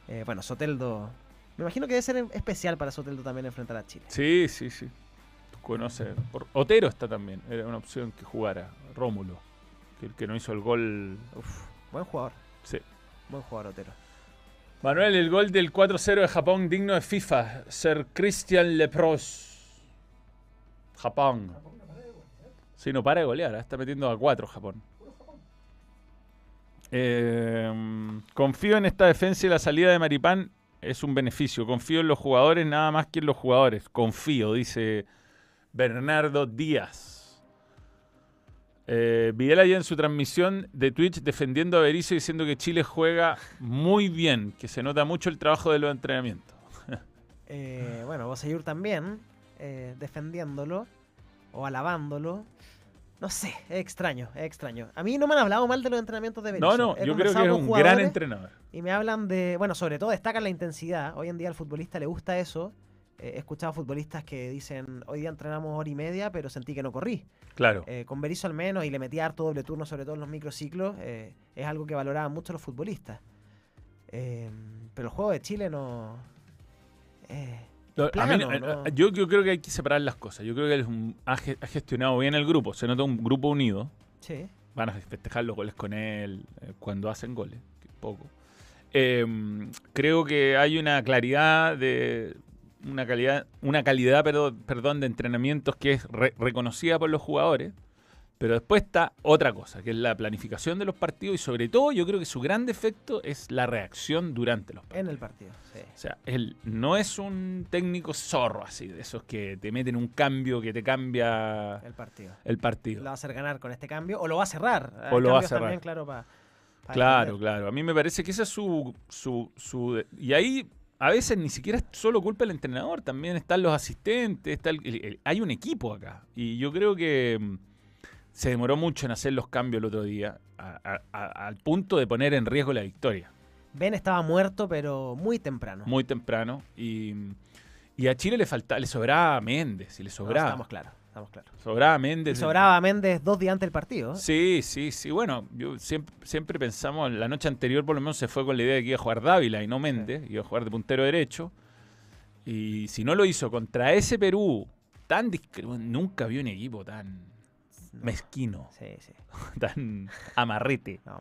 Eh, bueno, Soteldo. Me imagino que debe ser especial para Soteldo también enfrentar a Chile. Sí, sí, sí. Tú conoces. por- Otero está también. Era una opción que jugara. Rómulo. Que el que no hizo el gol. Uf, buen jugador. Sí. Buen jugador, Otero. Manuel, el gol del 4-0 de Japón digno de FIFA. Ser Christian Lepros. Japón. Sí, no para de golear. ¿eh? Está metiendo a 4 Japón. Eh, confío en esta defensa y la salida de Maripán es un beneficio. Confío en los jugadores nada más que en los jugadores. Confío, dice Bernardo Díaz. Eh, Vidal ayer en su transmisión de Twitch defendiendo a Berizzo diciendo que Chile juega muy bien, que se nota mucho el trabajo de los entrenamientos. Eh, bueno, Boseyur también, eh, defendiéndolo o alabándolo. No sé, es extraño, es extraño. A mí no me han hablado mal de los entrenamientos de Berizzo. No, no, He yo creo que es un gran entrenador. Y me hablan de, bueno, sobre todo destacan la intensidad. Hoy en día al futbolista le gusta eso. Eh, he escuchado futbolistas que dicen, hoy día entrenamos hora y media, pero sentí que no corrí. Claro. Eh, con Berizzo al menos, y le metía harto doble turno, sobre todo en los microciclos, eh, es algo que valoraban mucho los futbolistas. Pero el juego de Chile no... eh, Lo- a plano, mí- ¿no? yo, yo creo que hay que separar las cosas. Yo creo que él un- ha, ge- ha gestionado bien el grupo. Se nota un grupo unido. Sí. Van a festejar los goles con él eh, cuando hacen goles. que poco. Eh, creo que hay una claridad de. Una calidad, una calidad perdón, perdón, de entrenamientos que es re- reconocida por los jugadores. Pero después está otra cosa, que es la planificación de los partidos y sobre todo yo creo que su gran defecto es la reacción durante los partidos. En el partido, sí. O sea, él no es un técnico zorro así, de esos que te meten un cambio que te cambia El partido. el partido. Lo va a hacer ganar con este cambio o lo va a cerrar. O lo va a cerrar. También, claro, Claro, claro. A mí me parece que esa es su, su, su- Y ahí a veces ni siquiera es solo culpa del entrenador, también están los asistentes, está el- el- el- hay un equipo acá. Y yo creo que mm, se demoró mucho en hacer los cambios el otro día, a- a- a- al punto de poner en riesgo la victoria. Ben estaba muerto, pero muy temprano. Muy temprano. Y, y a Chile le faltaba, le sobraba Méndez, y le No, sobraba. estamos claros, estamos claros. Sobraba a Y Méndez. sobraba a Méndez dos días antes del partido. ¿eh? Sí, sí, sí. Bueno, yo siempre, siempre pensamos, la noche anterior por lo menos se fue con la idea de que iba a jugar Dávila y no Méndez, iba a jugar de puntero derecho. Y si no lo hizo contra ese Perú, tan discre- nunca vi un equipo tan mezquino, Sí, sí. tan amarrete. No,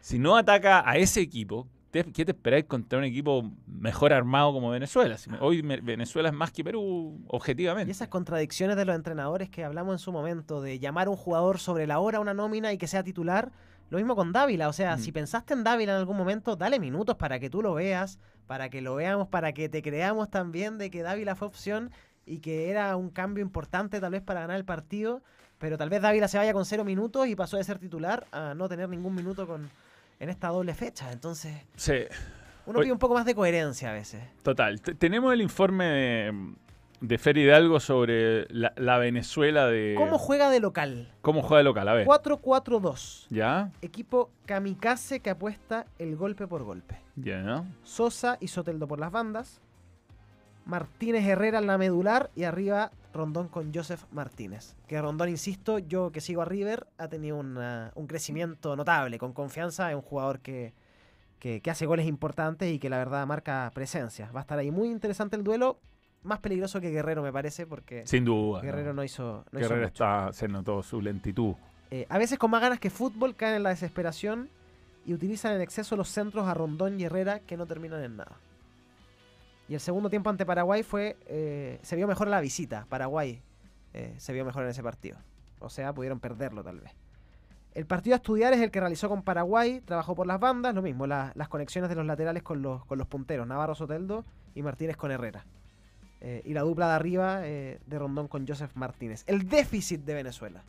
Si no ataca a ese equipo, ¿te- ¿qué te esperáis contra un equipo mejor armado como Venezuela? Si me- hoy Venezuela es más que Perú, objetivamente. Y esas contradicciones de los entrenadores que hablamos en su momento, de llamar a un jugador sobre la hora a una nómina y que sea titular, lo mismo con Dávila. O sea, Mm. si pensaste en Dávila en algún momento, dale minutos para que tú lo veas, para que lo veamos, para que te creamos también de que Dávila fue opción y que era un cambio importante tal vez para ganar el partido. Pero tal vez Dávila se vaya con cero minutos y pasó de ser titular a no tener ningún minuto con, en esta doble fecha. Entonces, Sí, uno pide un poco más de coherencia a veces. Total. T- tenemos el informe de, de Fer Hidalgo sobre la, la Venezuela de. ¿Cómo juega de local? cómo juega de local? A ver. 4-4-2. ¿Ya? Equipo kamikaze que apuesta el golpe por golpe. Ya. Sosa y Soteldo por las bandas. Martínez Herrera en la medular y arriba Rondón con Joseph Martínez. Que Rondón, insisto, yo que sigo a River, ha tenido una- un crecimiento notable, con confianza, es un jugador que, que, que hace goles importantes y que la verdad marca presencia. Va a estar ahí muy interesante el duelo, más peligroso que Guerrero me parece, porque Sin duda. Guerrero no hizo, no Guerrero está, se notó su lentitud. Eh, a veces con más ganas que fútbol caen en la desesperación y utilizan en exceso los centros a Rondón y Herrera que no terminan en nada. Y el segundo tiempo ante Paraguay fue eh, se vio mejor la visita. Paraguay eh, se vio mejor en ese partido. O sea, pudieron perderlo tal vez. El partido a estudiar es el que realizó con Paraguay, trabajó por las bandas, lo mismo, la- las conexiones de los laterales con los, con los punteros, Navarro Soteldo y Martínez con Herrera. Eh, y la dupla de arriba de Rondón con Joseph Martínez. El déficit de Venezuela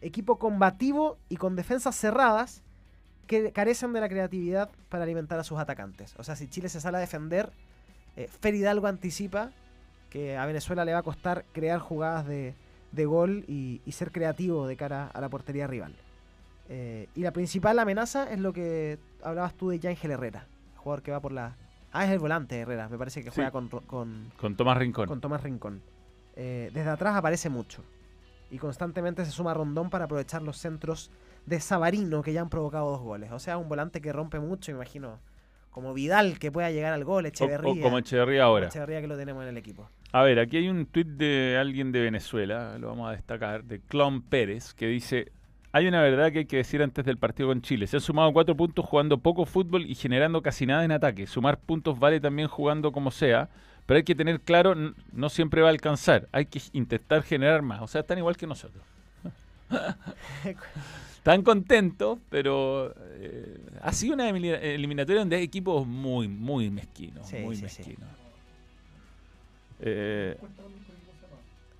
equipo combativo y con defensas cerradas que carecen de la creatividad para alimentar a sus atacantes. O sea, si Chile se sale a defender, eh, Fer Hidalgo anticipa que a Venezuela le va a costar crear jugadas de, de gol y, y ser creativo de cara a la portería rival. Eh, y la principal amenaza es lo que hablabas tú de Ángel Herrera, jugador que va por la... Ah, es el volante Herrera, me parece que Sí. juega con, con, Con Tomás Rincón. con Tomás Rincón. Eh, desde atrás aparece mucho. Y constantemente se suma Rondón para aprovechar los centros de Sabarino que ya han provocado dos goles. O sea, un volante que rompe mucho, imagino. Como Vidal que pueda llegar al gol, Echeverría. o como Echeverría ahora. Echeverría que lo tenemos en el equipo. A ver, aquí hay un tuit de alguien de Venezuela, lo vamos a destacar, de Clon Pérez, que dice, hay una verdad que hay que decir antes del partido con Chile. Se han sumado cuatro puntos jugando poco fútbol y generando casi nada en ataque. Sumar puntos vale también jugando como sea, pero hay que tener claro, no siempre va a alcanzar. Hay que intentar generar más. O sea, están igual que nosotros. Están contentos, pero eh, ha sido una eliminatoria donde hay equipos muy, muy mezquinos. Sí, muy sí, sí. mezquinos. Eh,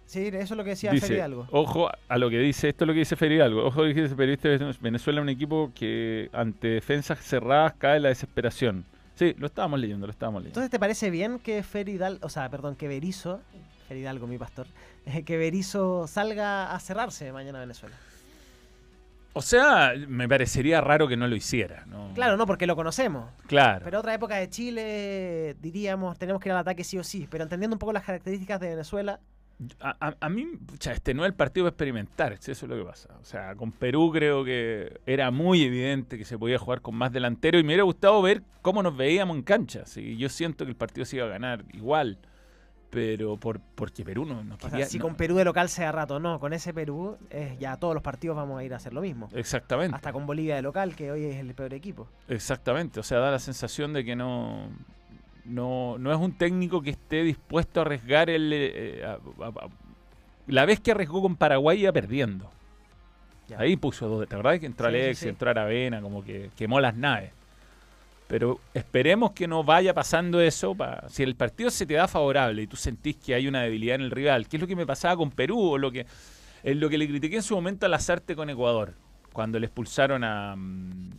Sí, eso es lo que decía Dice, algo. ojo a lo que dice, esto es lo que dice Feri Algo. Ojo a lo que dice periodista de Venezuela, un equipo que ante defensas cerradas cae la desesperación. Sí, lo estábamos leyendo, lo estábamos leyendo. Entonces, ¿te parece bien que Feridal, o sea, perdón, que Berizo, Feridalgo, mi pastor, que Berizo salga a cerrarse mañana a Venezuela? O sea, me parecería raro que no lo hiciera, ¿no? Claro, no, porque lo conocemos. Claro. Pero otra época de Chile, diríamos, tenemos que ir al ataque sí o sí. Pero entendiendo un poco las características de Venezuela, A, a- a mí, pucha, este no es el partido para experimentar, eso es lo que pasa. O sea, con Perú creo que era muy evidente que se podía jugar con más delantero y me hubiera gustado ver cómo nos veíamos en cancha. Sí, yo siento que el partido se iba a ganar igual, pero por, porque Perú no, no o sea, quería... si no- con Perú de local sea rato, no, con ese Perú, eh, ya todos los partidos vamos a ir a hacer lo mismo. Exactamente. Hasta con Bolivia de local, que hoy es el peor equipo. Exactamente, o sea, da la sensación de que no, no, no es un técnico que esté dispuesto a arriesgar el... eh, a- a- a- la vez que arriesgó con Paraguay iba perdiendo. Ya. Ahí puso dos, ¿te acordás que entró Sí, Alex, sí. entró Aravena, como que quemó las naves? Pero esperemos que no vaya pasando eso. pa- si el partido se te da favorable y tú sentís que hay una debilidad en el rival, que es lo que me pasaba con Perú, o lo que, es lo que le critiqué en su momento a Lazarte con Ecuador, cuando le expulsaron a... mm,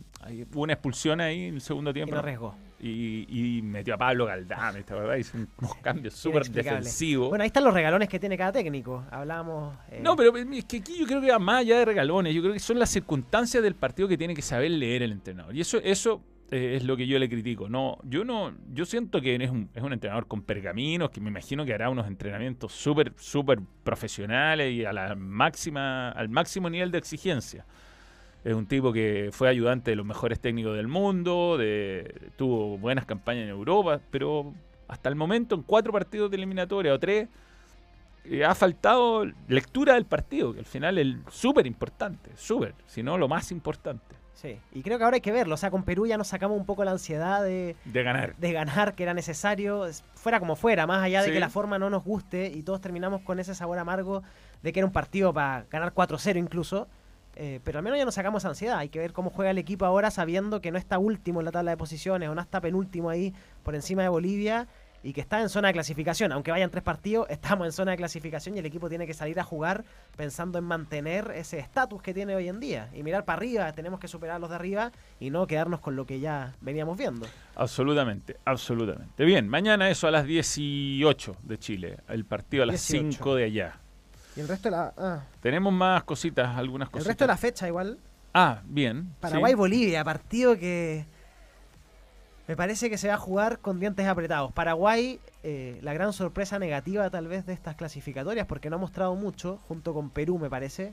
hubo una expulsión ahí en el segundo Y tiempo. no arriesgó. Y, y metió a Pablo Galdame, ¿te acordás? Hizo unos cambios súper defensivos. Bueno, ahí están los regalones que tiene cada técnico. Hablábamos. eh, No, pero es que aquí yo creo que va más allá de regalones. Yo creo que son las circunstancias del partido que tiene que saber leer el entrenador. Y eso, eso eh, es lo que yo le critico. No, yo no, yo siento que es un, es un entrenador con pergaminos, que me imagino que hará unos entrenamientos súper, súper profesionales y a la máxima, al máximo nivel de exigencia. Es un tipo que fue ayudante de los mejores técnicos del mundo, de, tuvo buenas campañas en Europa, pero hasta el momento en cuatro partidos de eliminatoria o tres eh, ha faltado lectura del partido, que al final es súper importante, súper, si no lo más importante, Sí, y creo que ahora hay que verlo. O sea, con Perú ya nos sacamos un poco la ansiedad de, de ganar. de ganar, que era necesario, es- fuera como fuera, más allá de Sí. que la forma no nos guste y todos terminamos con ese sabor amargo de que era un partido para ganar 4-0 incluso. Eh, pero al menos ya nos sacamos ansiedad. Hay que ver cómo juega el equipo ahora sabiendo que no está último en la tabla de posiciones o no está penúltimo ahí por encima de Bolivia y que está en zona de clasificación. Aunque vayan tres partidos, estamos en zona de clasificación y el equipo tiene que salir a jugar pensando en mantener ese estatus que tiene hoy en día y mirar para arriba. Tenemos que superar a los de arriba y no quedarnos con lo que ya veníamos viendo. Absolutamente, absolutamente. Bien, mañana eso a las 18 de Chile, el partido a las 18. 5 de allá. Y el resto de la. ah, Tenemos más cositas, algunas el cositas. resto de la fecha igual. Ah, bien. sí. Paraguay-Bolivia, partido que me parece que se va a jugar con dientes apretados. Paraguay, eh, la gran sorpresa negativa tal vez de estas clasificatorias, porque no ha mostrado mucho, junto con Perú me parece.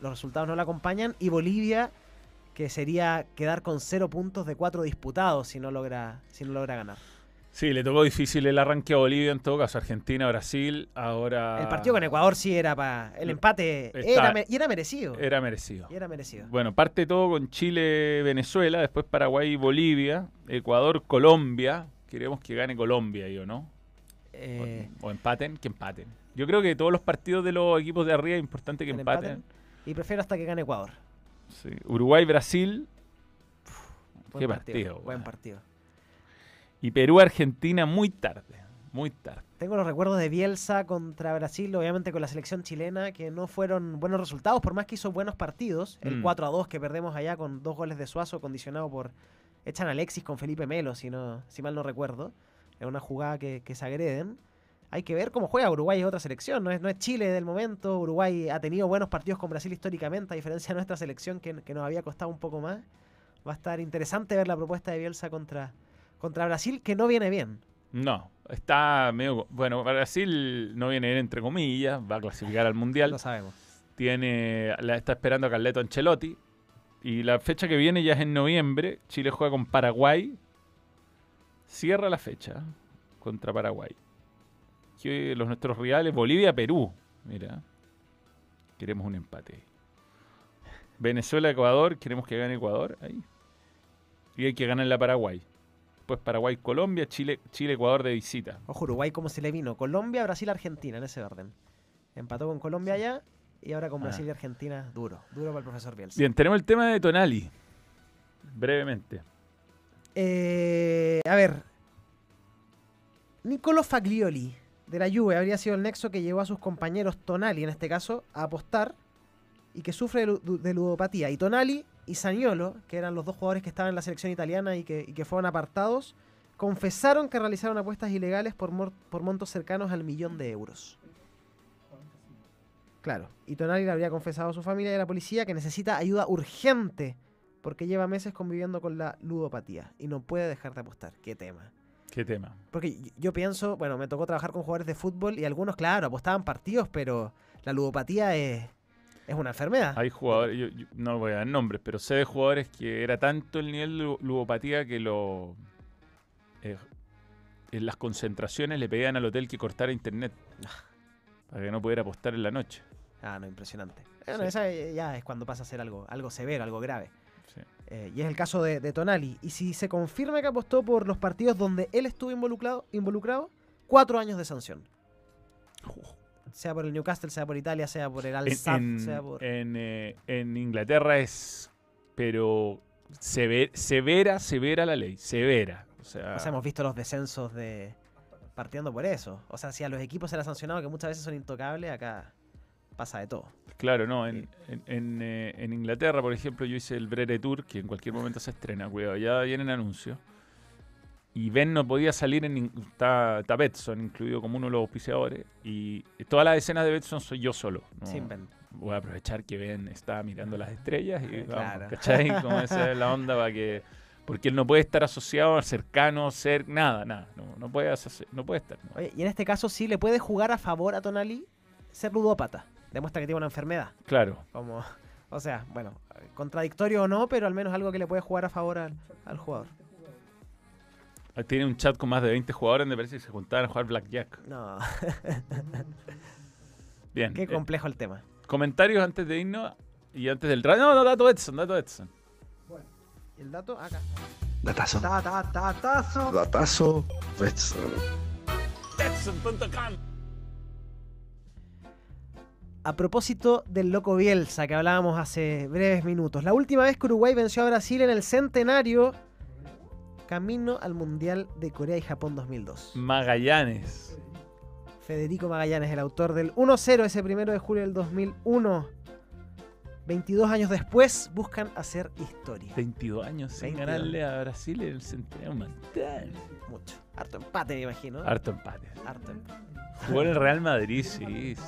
Los resultados no la acompañan. Y Bolivia, que sería quedar con cero puntos de cuatro disputados si no logra, si no logra ganar. Sí, le tocó difícil el arranque a Bolivia, en todo caso, Argentina, Brasil, ahora... El partido con Ecuador sí era para. El empate Está- era, y era merecido. Era merecido. Y era merecido. Bueno, parte todo con Chile, Venezuela, después Paraguay, Bolivia, Ecuador, Colombia. Queremos que gane Colombia, yo, ¿no? Eh, O, o empaten, que empaten. Yo creo que todos los partidos de los equipos de arriba es importante que empaten. empate. Y prefiero hasta que gane Ecuador. Sí. Uruguay, Brasil Buen Qué partido. partido, buen partido. Y Perú, Argentina muy tarde. Muy tarde. Tengo los recuerdos de Bielsa contra Brasil, obviamente con la selección chilena, que no fueron buenos resultados, por más que hizo buenos partidos. El Mm. 4 a 2 que perdemos allá con dos goles de Suazo, condicionado por. Echan a Alexis con Felipe Melo, si, no, si mal no recuerdo. Es una jugada que, que se agreden. hay que ver cómo juega. Uruguay es otra selección, no es, no es Chile del momento. Uruguay ha tenido buenos partidos con Brasil históricamente, a diferencia de nuestra selección que, que nos había costado un poco más. Va a estar interesante ver la propuesta de Bielsa contra, contra Brasil, que no viene bien. No, está medio. Bueno, Brasil no viene bien entre comillas, va a clasificar al mundial. Lo sabemos. Tiene, la está esperando a Carleto Ancelotti. Y la fecha que viene ya es en noviembre. Chile juega con Paraguay. Cierra la fecha contra Paraguay. Que los nuestros rivales, Bolivia, Perú. Mira. Queremos un empate. Venezuela, Ecuador. Queremos que gane Ecuador. Ahí. Y hay que ganar la Paraguay. Después Paraguay, Colombia, Chile, Chile, Ecuador de visita. Ojo, Uruguay cómo se le vino. Colombia, Brasil, Argentina, en ese orden. Empató con Colombia allá y ahora con Ah. Brasil y Argentina, duro. Duro para el profesor Bielsa. Bien, tenemos el tema de Tonali. Brevemente. Eh, a ver. Nicolo Faglioli de la Juve habría sido el nexo que llevó a sus compañeros Tonali, en este caso, a apostar y que sufre de ludopatía. Y Tonali y Saniolo, que eran los dos jugadores que estaban en la selección italiana y que, y que fueron apartados, confesaron que realizaron apuestas ilegales por, montos cercanos al millón de euros. Claro, y Tonali le habría confesado a su familia y a la policía que necesita ayuda urgente porque lleva meses conviviendo con la ludopatía y no puede dejar de apostar. ¿Qué tema? ¿Qué tema? Porque yo pienso, bueno, me tocó trabajar con jugadores de fútbol y algunos, claro, apostaban partidos, pero la ludopatía es, es una enfermedad. Hay jugadores, yo, yo no voy a dar nombres, pero sé de jugadores que era tanto el nivel de lu- ludopatía que lo. eh, en las concentraciones le pedían al hotel que cortara internet. Para que no pudiera apostar en la noche. Ah, no, impresionante. Bueno, Sí. esa ya es cuando pasa a ser algo, algo severo, algo grave. Sí. Eh, y es el caso de, de Tonali. Y si se confirma que apostó por los partidos donde él estuvo involucrado, involucrado cuatro años de sanción. Sea por el Newcastle, sea por Italia, sea por el Al sea por... en, eh, en Inglaterra es. Pero. sever- severa, severa la ley. Severa. O sea, O sea, hemos visto los descensos de partiendo por eso. O sea, si a los equipos se les ha sancionado que muchas veces son intocables, acá pasa de todo. Claro, no. En, en, en, eh, en Inglaterra, por ejemplo, yo hice el Brere Tour, que en cualquier momento se estrena, cuidado, ya vienen anuncios. Y Ben no podía salir en. Está, está Betson incluido como uno de los auspiciadores. Y todas las escenas de Betson soy yo solo. ¿no? Sin Ben. Voy a aprovechar que Ben está mirando las estrellas y vamos, Claro. ¿cachai? Como esa es la onda para que. Porque él no puede estar asociado, cercano, ser. Nada, nada. No, no, puede, no puede estar. no. Oye, y en este caso sí le puede jugar a favor a Tonali ser ludópata. Demuestra que tiene una enfermedad. Claro. Como, o sea, bueno, contradictorio o no, pero al menos algo que le puede jugar a favor al, al jugador. Tiene un chat con más de 20 jugadores, me parece que se juntaban a jugar Blackjack. No, Bien. qué eh, complejo el tema. comentarios antes de irnos y antes del ra- No, no, dato Edson, dato Edson. ¿Y el dato? Acá. Datazo. Ta, ta, ta, tazo. Datazo. Betson. Edson.com. A propósito del loco Bielsa que hablábamos hace breves minutos. La última vez que Uruguay venció a Brasil en el centenario, camino al Mundial de Corea y Japón 2002. Magallanes. Federico Magallanes, el autor del 1-0 ese primero de julio del 2001. 22 años después buscan hacer historia. 22 años sin 22. ganarle a Brasil en el centenario. Montón. Mucho. Harto empate, me imagino. Harto empate. Harto empate. Jugó en el Real Madrid, sí. sí.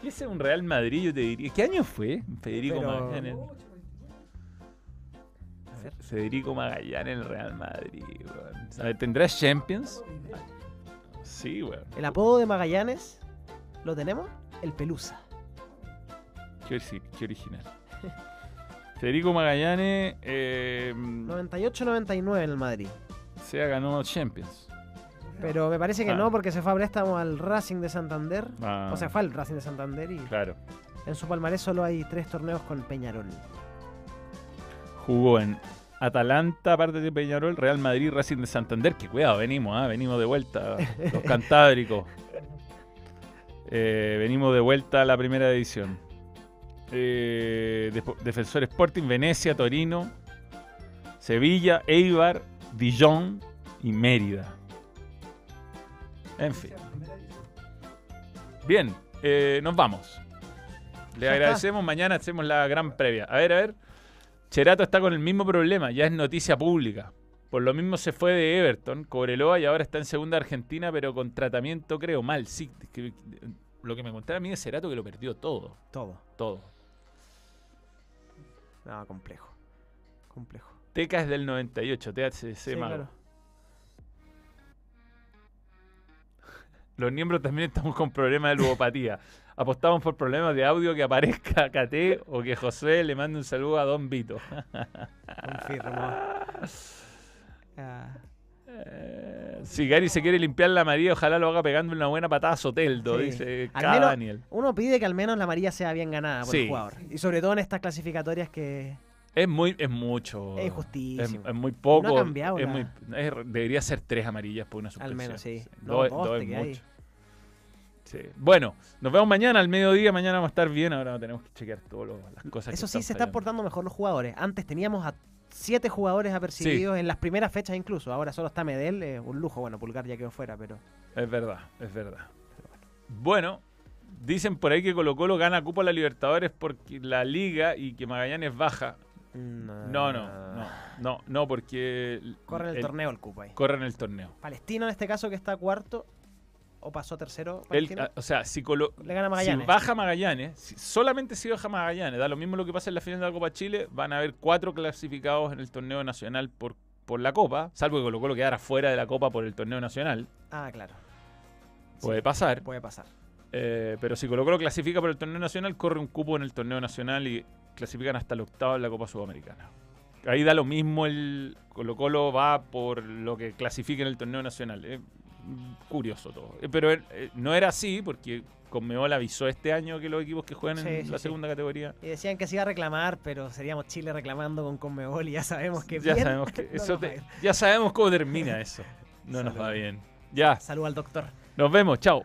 ¿Qué es un Real Madrid? Yo te diría. ¿Qué año fue? Federico Pero- Magallanes. Federico Magallanes en el Real Madrid, weón. A ver, ¿Tendrá Champions? Sí, weón. El apodo de Magallanes, ¿lo tenemos? El Pelusa. Qué, origi- qué original. Federico Magallanes eh, 98-99 en el Madrid. se ha ganado Champions. Pero me parece que Ah. no, porque se fue a préstamo al Racing de Santander. Ah, O sea, fue al Racing de Santander y Claro. en su palmarés solo hay tres torneos con Peñarol. Jugó en Atalanta, aparte de Peñarol, Real Madrid, Racing de Santander. Que cuidado, venimos, ah, venimos de vuelta. Los cantábricos. Eh, venimos de vuelta a la primera edición. Eh, Defensor Sporting, Venecia, Torino, Sevilla, Eibar, Dijon y Mérida. En fin. Bien, eh, nos vamos. Le agradecemos. Mañana hacemos la gran previa. A ver, a ver. Cherato está con el mismo problema. Ya es noticia pública. Por lo mismo se fue de Everton, Cobreloa, y ahora está en segunda Argentina, pero con tratamiento, creo, mal. Sí, que- lo que me contaba a mí es Cerato que lo perdió todo. Todo. Todo. No, complejo. Complejo. Teca es del 98, THC Sí, claro. Los miembros también estamos con problemas de ludopatía. Apostamos por problemas de audio que aparezca KT o que José le mande un saludo a Don Vito. Confirmo. Ah, Eh, si Gary se quiere limpiar la María, ojalá lo haga pegando una buena patada a Soteldo, sí. dice Al menos Daniel. Uno pide que al menos la María sea bien ganada por Sí. el jugador. Y sobre todo en estas clasificatorias que Es muy, es mucho. Es justísimo. es muy poco. No ha cambiado es la- muy- es- debería ser tres amarillas por una al suspensión. menos sí. Dos, dos dos te es mucho. Sí. Bueno, nos vemos mañana al mediodía. Mañana vamos a estar bien. Ahora tenemos que chequear todas las cosas. Eso que sí, están se están portando mejor los jugadores. Antes teníamos a siete jugadores apercibidos en las primeras fechas incluso. Ahora solo está Medel, eh, un lujo. Bueno, Pulgar ya quedó fuera, pero... Es verdad, es verdad. Bueno, dicen por ahí que Colo Colo gana Cupo a la Libertadores porque la Liga y que Magallanes baja. No, no, no, no, no, porque... Corre en el, torneo el cupo ahí. Corre en el torneo. Palestino en este caso que está cuarto o pasó tercero. Ah, o sea, si, baja Magallanes, si- solamente si baja Magallanes, da lo mismo lo que pasa en la final de la Copa Chile, van a haber cuatro clasificados en el torneo nacional por, por la Copa, salvo que Colo Colo quedara fuera de la Copa por el torneo nacional. Ah, claro. Puede pasar. Puede pasar. Eh, pero si Colo Colo clasifica por el torneo nacional, corre un cupo en el torneo nacional y clasifican hasta el octavo en la Copa Sudamericana. Ahí da lo mismo el Colo Colo va por lo que clasifique en el torneo nacional. Curioso todo. Eh, pero eh, no era así porque Conmebol avisó este año que los equipos que juegan Sí, en sí, la sí. segunda categoría Y decían que se iba a reclamar, pero seríamos Chile reclamando con Conmebol y ya sabemos que ya bien sabemos que eso te- ya sabemos cómo termina eso. No nos va bien. Ya, Salud al doctor. nos vemos, chao.